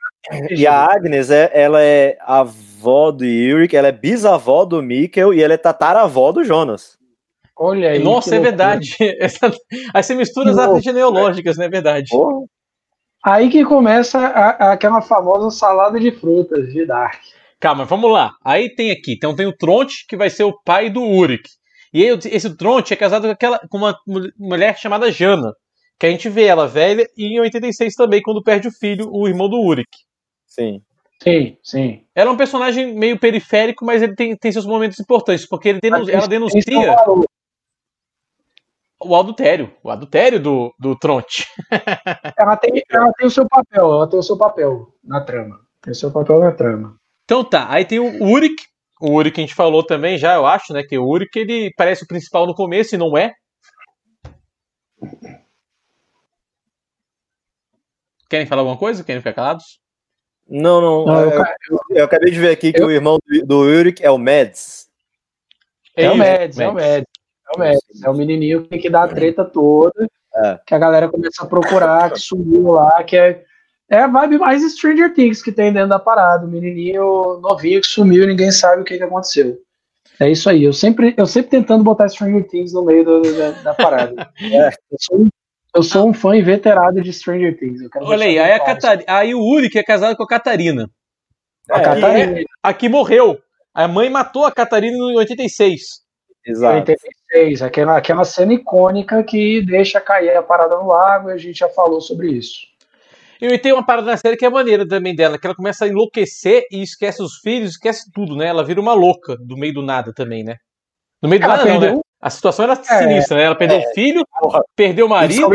e a Agnes, é, ela é avó do Yurik, ela é bisavó do Mikkel e ela é tataravó do Jonas. Olha aí. Nossa, é verdade. (laughs) Essa, aí você mistura as árvores genealógicas, não é verdade? Porra. Aí que começa a, aquela famosa salada de frutas de Dark. Calma, vamos lá. Aí tem aqui, então tem o Tronte, que vai ser o pai do Urik. E aí, esse Tronte é casado com, aquela, com uma mulher chamada Jana, que a gente vê ela velha, e em 86 também, quando perde o filho, o irmão do Urik. Sim. Sim, sim. Ela é um personagem meio periférico, mas ele tem, tem seus momentos importantes, porque ele denun ela denuncia o adultério, o adultério do, do Tronte. (laughs) ela, tem, ela tem o seu papel, ela tem o seu papel na trama. Tem o seu papel na trama. Então tá, aí tem o Urik, o Urik a gente falou também já, eu acho, né, que o Urik ele parece o principal no começo e não é. Querem falar alguma coisa? Querem ficar calados? Não, não. não eu, eu, eu, acabei de ver aqui que eu... o irmão do, do Urik é o Mads. É, é o Mads, é o Mads. É o Mads, é o menininho que tem que dar a treta toda, é. que a galera começa a procurar, que sumiu lá, que é, é a vibe mais Stranger Things que tem dentro da parada. O menininho novinho que sumiu, ninguém sabe o que, que aconteceu. É isso aí. Eu sempre, eu sempre tentando botar Stranger Things no meio do, da, da, parada. (laughs) É, eu, sou, eu sou um fã inveterado de Stranger Things. Olha aí, aí, a Catar... aí o Uri, que é casado com a Catarina. A é, Catarina. Aqui morreu. A mãe matou a Catarina em 86. Exato. 86, aquela, aquela cena icônica que deixa cair a parada no lago, e a gente já falou sobre isso. E tem uma parada na série que é maneira também dela, que ela começa a enlouquecer e esquece os filhos, esquece tudo, né? Ela vira uma louca do meio do nada também, né? No meio do ela nada perdeu... não, né? A situação era é, sinistra, né? Ela perdeu é, o filho, porra, perdeu o marido.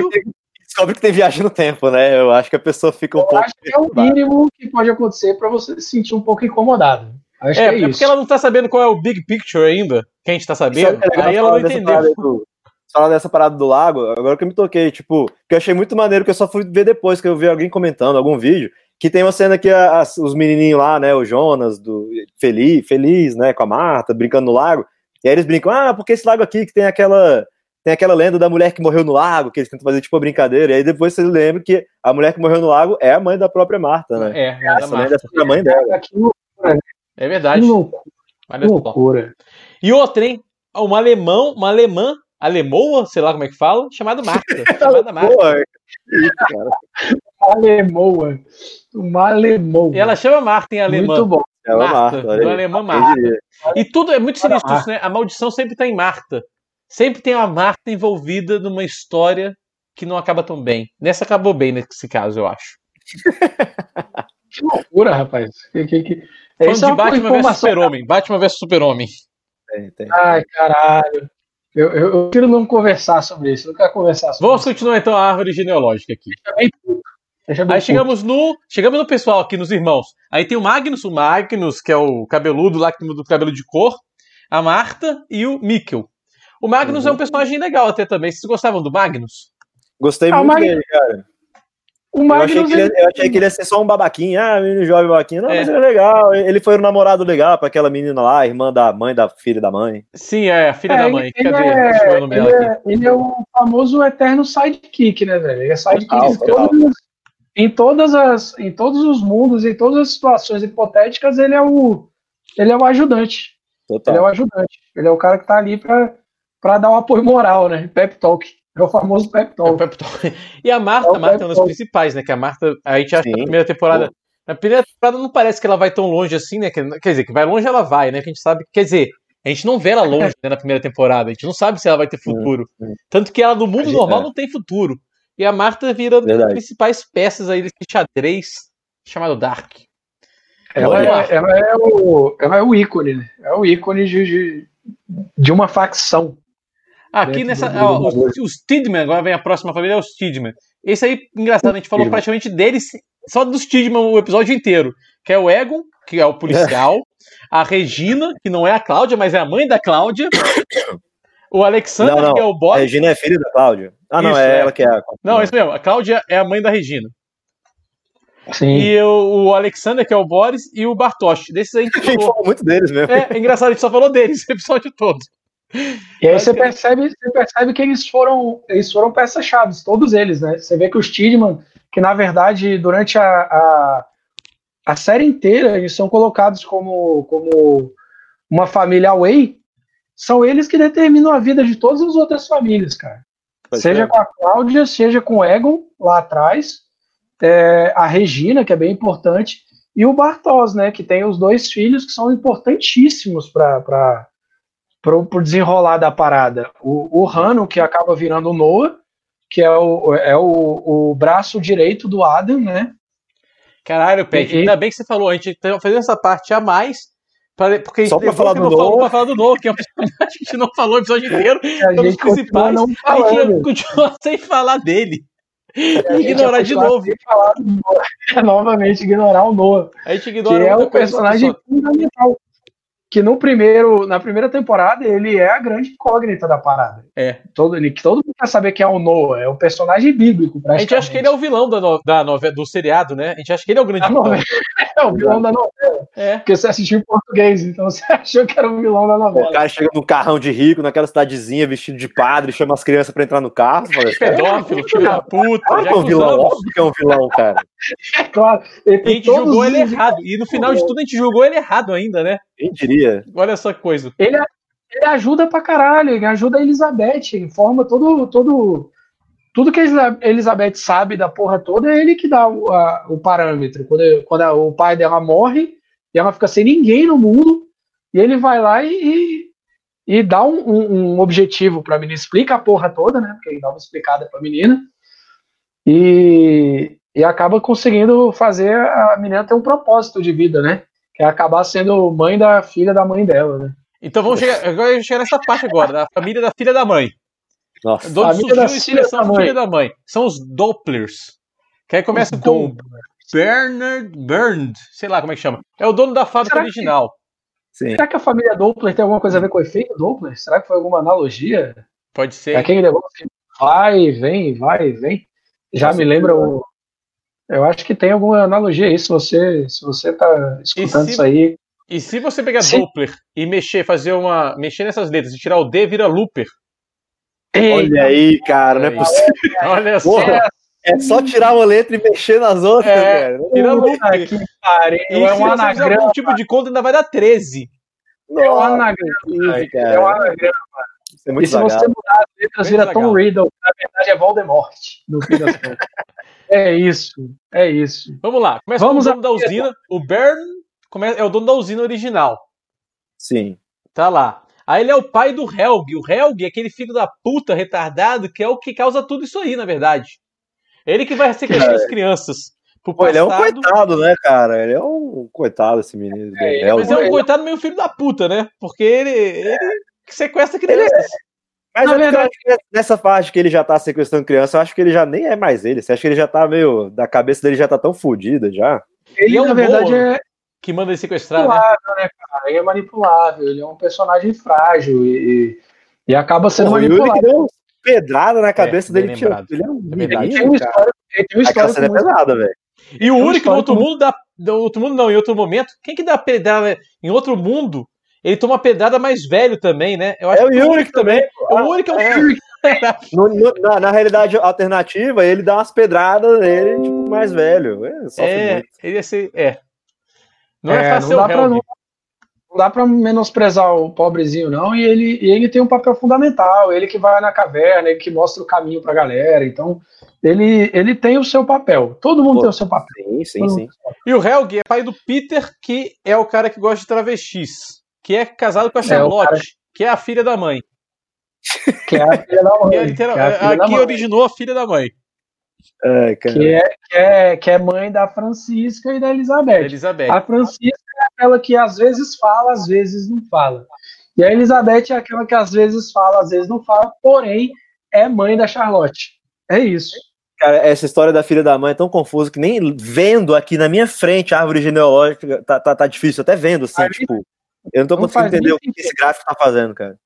Descobre que, que tem viagem no tempo, né? Eu acho que a pessoa fica um Eu pouco. Acho que é o mínimo que pode acontecer para você se sentir um pouco incomodado. Acho é, é, é porque ela não tá sabendo qual é o big picture ainda, que a gente tá sabendo, é aí ela não entendeu. Do, falar dessa parada do lago, agora que eu me toquei, tipo, que eu achei muito maneiro, que eu só fui ver depois, que eu vi alguém comentando, algum vídeo, que tem uma cena que a, a, os menininhos lá, né, o Jonas, do Feliz, feliz, né, com a Marta, brincando no lago, e aí eles brincam, ah, porque esse lago aqui que tem aquela tem aquela lenda da mulher que morreu no lago, que eles tentam fazer tipo uma brincadeira, e aí depois você lembra que a mulher que morreu no lago é a mãe da própria Marta, né? É, é a lenda é a mãe dela. É, é verdade. Que loucura. Que loucura. E outra, hein? Uma alemão, uma alemã, alemoa, sei lá como é que fala, (laughs) chamada Marta. chamada Marta. Alemoa. Uma alemoa. E ela chama Marta em alemão. Muito bom. Ela Marta, Marta do alemão Marta. E tudo é muito sinistro isso, né? A maldição sempre tá em Marta. Sempre tem a Marta envolvida numa história que não acaba tão bem. Nessa acabou bem nesse caso, eu acho. (laughs) que loucura, rapaz. Que, que, que... Falando de Batman vs Super-Homem. Batman vs Super-Homem. Ai, caralho. Eu, eu, eu quero não conversar sobre isso. Não quero conversar sobre Vamos isso. continuar então a árvore genealógica aqui. Aí chegamos no, chegamos no pessoal aqui, nos irmãos. Aí tem o Magnus, o Magnus, que é o cabeludo lá do cabelo de cor, a Marta e o Mikkel. O Magnus uhum. é um personagem legal até também. Vocês gostavam do Magnus? Gostei ah, muito Mag... dele, cara. O Magnus, eu, achei que ele, eu achei que ele ia ser só um babaquinho, ah, menino jovem babaquinho. Não, é. mas ele é legal. Ele foi um namorado legal para aquela menina lá, irmã da mãe da filha da mãe. Sim, é, filha é, da mãe. Ele, Cadê? É, ele, é, ele é o famoso eterno sidekick, né, velho? Ele é sidekick total, em, todas, as, em todos os mundos, em todas as situações hipotéticas, ele é o, ele é o ajudante. Total. Ele é o ajudante. Ele é o cara que tá ali para para dar um apoio moral, né? Pep Talk. É o famoso Pep Talk. É Pep Talk. (laughs) E a Marta, é a Marta é uma das principais, né? Que a Marta, a gente acha que na primeira temporada. Na primeira temporada não parece que ela vai tão longe assim, né? Quer dizer, que vai longe ela vai, né? Que a gente sabe. Quer dizer, A gente não vê ela longe (laughs) né, na primeira temporada, a gente não sabe se ela vai ter futuro. Tanto que ela no mundo normal é. não tem futuro. E a Marta vira uma das principais peças aí desse xadrez chamado Dark. Ela é, ela é, o, ela é o ícone, né? É o ícone de, de, de uma facção. Aqui nessa. Ó, os, os Tidman, agora vem a próxima família, é os Tidman. Esse aí, engraçado, a gente falou praticamente deles, só dos Tidman o episódio inteiro. Que é o Egon, que é o policial, (laughs) a Regina, que não é a Cláudia, mas é a mãe da Cláudia. O Alexander, não, não. que é o boss. A Regina é filha da Cláudia. Ah, não, é, é, ela que é a. Não, é isso mesmo. A Cláudia é a mãe da Regina. Sim. E o, o, Alexander, que é o Boris, e o Bartosz. Desses a gente, (laughs) a gente falou muito deles mesmo. É, é, engraçado, a gente só falou deles (laughs) o episódio todo. E aí você percebe, você percebe que eles foram, eles foram peças-chave, todos eles, né? Você vê que os Tidman, que na verdade, durante a, a, a, série inteira, eles são colocados como, como uma família away, são eles que determinam a vida de todas as outras famílias, cara. Pois seja é. com a Cláudia, seja com o Egon, lá atrás, é, a Regina, que é bem importante, e o Bartos, né, que tem os dois filhos que são importantíssimos para o desenrolar da parada. O, o Hano, que acaba virando o Noah, que é o, é o, o braço direito do Adam, né? Caralho, Pet, e, ainda bem que você falou, a gente tá fazendo essa parte a mais, pra, porque Só pra falar do Noah. Pra falar do Noah, que é um personagem que a gente não falou o episódio inteiro, a gente principais, não a gente continua sem falar dele. ignorar de novo. Falar (laughs) novamente ignorar o Noah. A gente ignora que é o personagem fundamental que no primeiro, na primeira temporada ele é a grande incógnita da parada. É. Todo, ele, todo mundo quer saber quem é o Noah, é o personagem bíblico. A gente acha que ele é o vilão da, no, da novela, do seriado, né? A gente acha que ele é o grande vilão. É o vilão da novela. É. Porque você assistiu em português, então você (laughs) achou que era o vilão da novela. O cara chega no carrão de rico, naquela cidadezinha, vestido de padre, chama as crianças pra entrar no carro. Fala, Pedófilo, filho da (laughs) puta. É um vilão, óbvio que é um vilão, cara. (laughs) É claro. a gente julgou ele errado. E no final de tudo a gente julgou ele errado ainda, né? Quem diria? Olha essa coisa. Ele, ele ajuda pra caralho, ele ajuda a Elizabeth, informa todo, todo. Tudo que a Elizabeth sabe da porra toda é ele que dá o, a, o parâmetro. Quando, quando a, o pai dela morre, e ela fica sem ninguém no mundo, e ele vai lá e, e, e dá um, um, um objetivo pra menina, explica a porra toda, né? Porque ele dá uma explicada pra menina. E, e acaba conseguindo fazer a menina ter um propósito de vida, né? Que é acabar sendo mãe da filha da mãe dela, né? Então vamos chegar, chegar nessa parte agora, da família da filha da mãe. Nossa. De onde surgiu a expressão da filha da mãe? São os Dopplers. Que aí começa os com Bernard Burned, sei lá como é que chama. É o dono da fábrica Será original. Que... Será que a família Doppler tem alguma coisa a ver com o efeito Doppler? Será que foi alguma analogia? Pode ser. É aquele negócio que vai e vem, vai e vem. Já Nossa, me lembra o, eu acho que tem alguma analogia aí, se você, se você tá escutando se, isso aí. E se você pegar Sim. Doppler e mexer, fazer uma. mexer nessas letras e tirar o D, vira Looper. Olha aí, cara, não é possível. Olha só. É só tirar uma letra e mexer nas outras, é, cara. Tira Looper. Que pariu. É um anagrama. Um tipo de conta ainda vai dar 13. é um anagrama. Ai, é um anagrama. É e se você mudar as letras, vira Tom Riddle. Na verdade é Voldemort, no fim das contas. (laughs) É isso, é isso. Vamos lá, começa Vamos com o dono da usina. O Bern é o dono da usina original. Sim. Tá lá. Aí ele é o pai do Helg. O Helg é aquele filho da puta retardado que é o que causa tudo isso aí, na verdade. Ele que vai sequestrar é. as crianças. Pô, ele é um coitado, né, cara? Ele é um coitado, esse menino. É, mas é um coitado meio filho da puta, né? Porque ele, ele sequestra crianças. Mas Na é verdade, nessa fase que ele já tá sequestrando criança, eu acho que ele já nem é mais ele. Você acha que ele já tá meio. Da cabeça dele já tá tão fodida já? Ele, é na verdade, é. Que manda ele sequestrar, né? né cara? Ele é manipulável, ele é um personagem frágil e, e acaba sendo Pô, manipulado. Ele deu pedrada na cabeça é, dele. Tio, ele é um é. Ele tem uma história, ele tem uma história é pesada, velho. E o único no outro mundo dá. No outro mundo não, em outro momento. Quem que dá pedrada em outro mundo ele toma pedrada mais velho também, né? Eu acho é o Yurik também. O Yurik é o é. Yurik. (laughs) No, no, na, na, realidade alternativa, ele dá umas pedradas nele, tipo, mais velho. É, ele ia ser. É. Não é, é fácil não dá, pra, não, não dá pra menosprezar o pobrezinho, não. E ele, e ele tem um papel fundamental. Ele que vai na caverna, ele que mostra o caminho pra galera. Então, ele, ele tem o seu papel. Todo mundo Pô, tem o seu papel. Sim, sim, sim. E o Helg é pai do Peter, que é o cara que gosta de travestis que é casado com a Charlotte, é, cara... que é a filha da mãe. Que é a filha da mãe. É, literal... que é aqui originou a filha da mãe. É, que, é, que, é, que é mãe da Francisca e da Elizabeth. Elizabeth. A Francisca é aquela que às vezes fala, às vezes não fala. E a Elizabeth é aquela que às vezes fala, às vezes não fala, porém é mãe da Charlotte. É isso. Cara, essa história da filha da mãe é tão confusa que nem vendo aqui na minha frente a árvore genealógica tá, tá, tá difícil, até vendo, assim, Aí, tipo. Eu não tô não conseguindo entender o que esse gráfico tá fazendo, cara.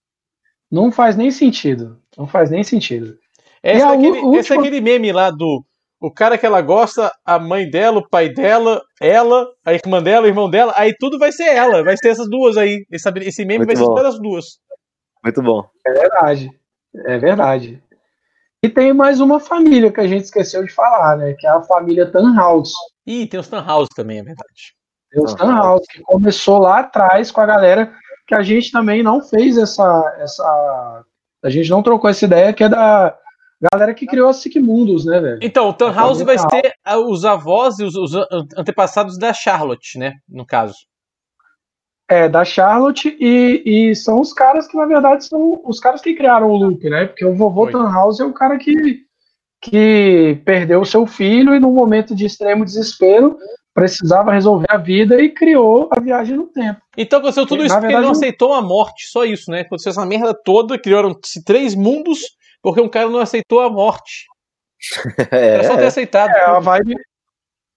Não faz nem sentido. Não faz nem sentido. Esse, é, aquele, última... esse é aquele meme lá do o cara que ela gosta, a mãe dela, o pai dela, ela, a irmã dela, o irmão dela, aí tudo vai ser ela, vai ser essas duas aí. Esse, esse meme Muito vai bom. ser todas as duas. Muito bom. É verdade. É verdade. E tem mais uma família que a gente esqueceu de falar, né? Que é a família Tannhaus. Ih, tem os Tannhaus também, é verdade. Tem os Tannhaus, que começou lá atrás com a galera que a gente também não fez essa. essa a gente não trocou essa ideia, que é da galera que criou a Sigmundos, né, velho? Então, o Tannhaus vai ter os avós e os, os, antepassados da Charlotte, né? No caso. É, da Charlotte, e, e, são os caras que, na verdade, são os caras que criaram o loop, né? Porque o vovô Tannhaus é o cara que, que perdeu o seu filho e, num momento de extremo desespero, precisava resolver a vida e criou a viagem no tempo. Então aconteceu tudo e, isso porque verdade, ele não aceitou a morte, só isso, né? Aconteceu essa merda toda, criaram-se três mundos porque um cara não aceitou a morte. (laughs) É, Era só ter aceitado. É, a vibe...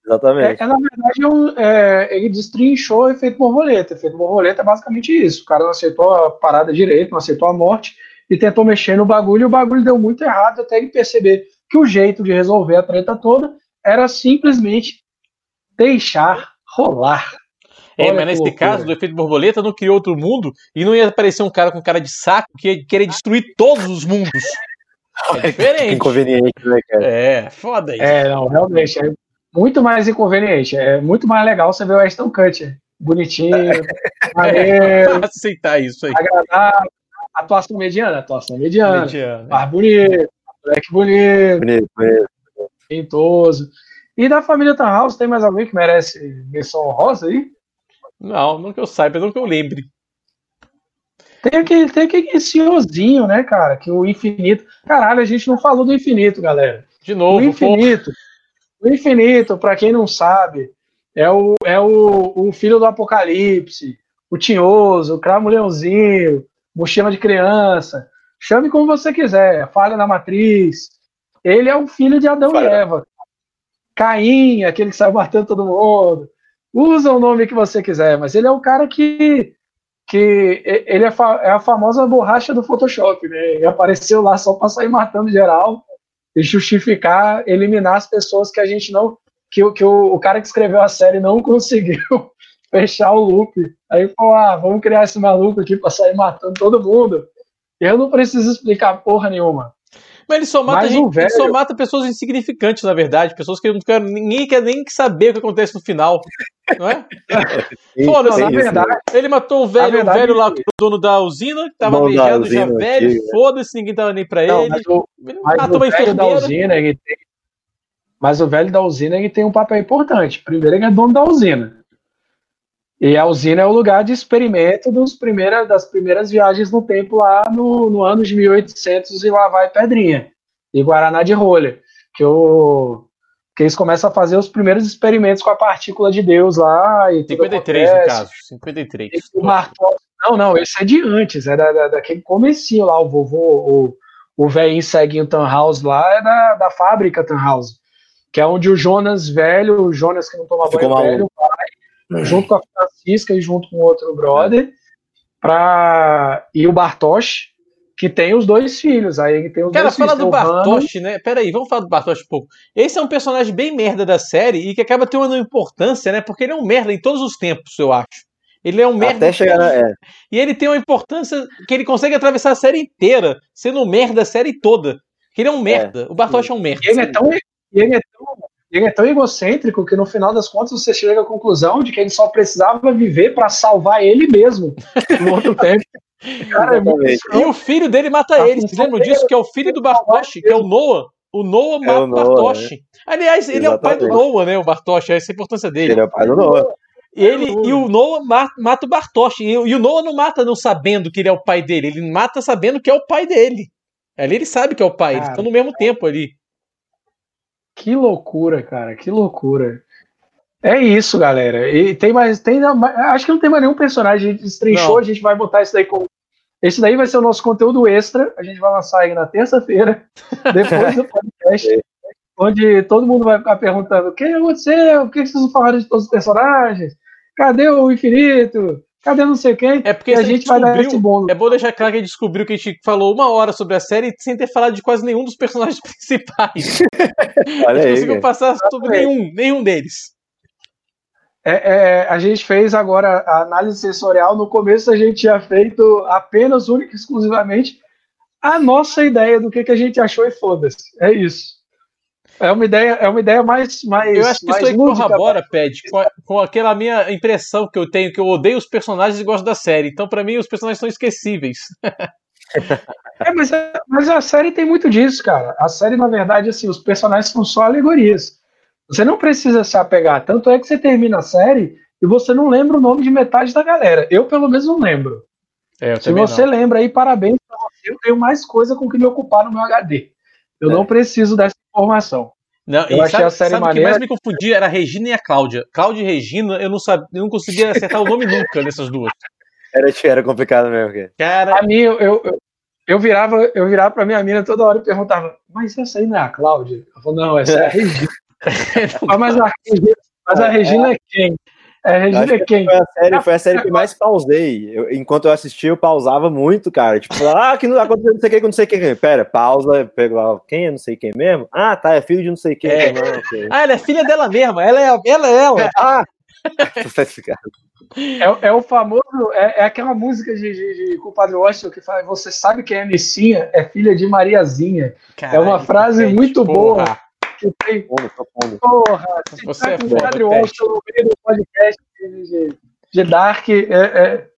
Exatamente. É, é na verdade, um, é, ele destrinchou o efeito borboleta. O efeito borboleta é basicamente isso. O cara não aceitou a parada direito, não aceitou a morte e tentou mexer no bagulho e o bagulho deu muito errado até ele perceber que o jeito de resolver a treta toda era simplesmente deixar rolar. É, mas nesse loucura. caso do efeito borboleta não criou outro mundo e não ia aparecer um cara com cara de saco que ia querer destruir todos os mundos. É diferente. inconveniente, né, cara? É, foda isso. É, não, realmente. É muito mais inconveniente. É muito mais legal você ver o Aston Kutcher. Bonitinho, maneiro. (laughs) É, aceitar isso aí. Agradável. Atuação mediana, atuação mediana. mediana mais é. bonito, moleque bonito. Bonito, bonito. Pintoso. E da família House tem mais alguém que merece menção honrosa aí? Não, não que eu saiba, não que eu lembre. Tem aquele, tem aquele senhorzinho, né, cara? Que o infinito. Caralho, a gente não falou do infinito, galera. De novo. O infinito. Pô. O infinito, para quem não sabe, é o, é o, o filho do apocalipse, o tinhoso, o cravo leãozinho, mochila de criança. Chame como você quiser, falha na matriz. Ele é o filho de Adão falha. e Eva. Caim, aquele que saiu matando todo mundo. Usa o nome que você quiser, mas ele é o cara que que ele é, é a famosa borracha do Photoshop, né? Ele apareceu lá só para sair matando geral e justificar, eliminar as pessoas que a gente não. que, que o, o cara que escreveu a série não (laughs) conseguiu fechar o loop. Aí falou: ah, vamos criar esse maluco aqui para sair matando todo mundo. Eu não preciso explicar porra nenhuma. Mas ele só mata, gente, velho... ele só mata pessoas insignificantes, na verdade. Pessoas que não querem, ninguém quer nem saber o que acontece no final. Não é? (laughs) Foda-se. Na verdade, ele matou o velho, verdade, o velho lá, o dono da usina, que tava beijando já velho, foda-se, ninguém tava nem pra não, ele. Mas o, ele mas matou uma enfermeira. Da usina, ele tem... Mas o velho da usina ele tem um papel importante. Primeiro, ele é dono da usina. E a usina é o lugar de experimento dos primeira, das primeiras viagens no tempo lá no, no ano de 1800 e lá vai Pedrinha e Guaraná de rolha, que, o, que eles começam a fazer os primeiros experimentos com a partícula de Deus lá. E 53 no caso, 53. O não, não, esse é de antes, é da, da, daquele comecinho lá, o vovô, o, o velhinho ceguinho Tannhaus lá é da, da fábrica Tannhaus, que é onde o Jonas velho, o Jonas que não toma Ficou banho velho, junto com a Francisca e junto com outro brother, pra... e o Bartosz, que tem os dois filhos. Aí tem os Cara, dois fala filhos, do Bartosz, né? Pera aí, vamos falar do Bartosz um pouco. Esse é um personagem bem merda da série e que acaba tendo uma importância, né? Porque ele é um merda em todos os tempos, eu acho. Ele é um merda. Até chegar na, é. E ele tem uma importância que ele consegue atravessar a série inteira, sendo um merda a série toda. Que ele é um merda. É. O Bartosz é um merda. E ele é tão, ele é tão ele é tão egocêntrico que no final das contas você chega à conclusão de que ele só precisava viver para salvar ele mesmo (laughs) no outro tempo. Cara, é e o filho dele mata a ele. Vocês lembram disso? Que é o filho do Bartosz, que é o Noah. O Noah mata é o Noah, Bartosz. Né? Aliás, ele Exatamente. é o pai do Noah, né? O Bartosz, essa é a importância dele. Ele é o pai do Noah. Ele e o Noah mata o Bartosz. E, e, o Noah não mata não sabendo que ele é o pai dele. Ele mata sabendo que é o pai dele. Ali ele sabe que é o pai. Cara, eles estão no mesmo tempo ali. Que loucura, cara. Que loucura. É isso, galera. E tem mais. Tem, acho que não tem mais nenhum personagem. A gente destrinchou, a gente vai botar isso daí como. Esse daí vai ser o nosso conteúdo extra. A gente vai lançar aí na terça-feira, (laughs) depois do podcast. onde todo mundo vai ficar perguntando: o que aconteceu? O que vocês não falaram de todos os personagens? Cadê o infinito? Cadê não sei quem? É porque a gente vai dar esse bônus. É bom deixar claro que a gente descobriu que a gente falou uma hora sobre a série sem ter falado de quase nenhum dos personagens (laughs) principais. Olha a gente aí, conseguiu passar sobre nenhum, nenhum deles. É, é, a gente fez agora a análise sensorial. No começo a gente tinha feito apenas, única e exclusivamente, a nossa ideia do que, que a gente achou e foda-se. É isso. É uma ideia, é uma ideia mais, mais. Eu acho que isso aí corrobora, Ped, com, com, aquela minha impressão que eu tenho, que eu odeio os personagens e gosto da série. Então, para mim, os personagens são esquecíveis. é, mas, mas a série tem muito disso, cara. A série, na verdade, assim, os personagens são só alegorias. Você não precisa se apegar. Tanto é que você termina a série e você não lembra o nome de metade da galera. Eu, pelo menos, não lembro. É, se você não. lembra aí, parabéns pra você. Eu tenho mais coisa com que me ocupar no meu HD. Eu é. não preciso dessa informação. Não, eu achei sabe, a série sabe maneira. O que mais me confundia era a Regina e a Cláudia. Cláudia e Regina, eu não, sabia, eu não conseguia acertar o nome nunca dessas duas. Era, era complicado mesmo. Cara... A mim, eu, eu, eu, virava, eu virava pra minha mina toda hora e perguntava: Mas essa aí não é a Cláudia? Ela falou: Não, essa é a Regina. (laughs) mas, a, mas a Regina é quem? É, Regina quem? Foi a, série, foi a série que mais pausei. Eu, enquanto eu assisti, eu pausava muito, cara. Tipo, ah, que não aconteceu não sei o que, não sei o que. Pera, pausa, pegou quem é não sei quem mesmo? Ah, tá, é filho de não sei quem. É. Não, okay. Ah, ela é filha dela mesma, ela é ela. É ela. Ah! (laughs) é, é o famoso, é, é aquela música de, de, de Compadre Washington que fala, você sabe que a Anicinha é filha de Mariazinha. Caralho, é uma frase muito boa que tem. Porra, você tá é com o Padre Washington no meio do podcast de, de, de Dark, é, é,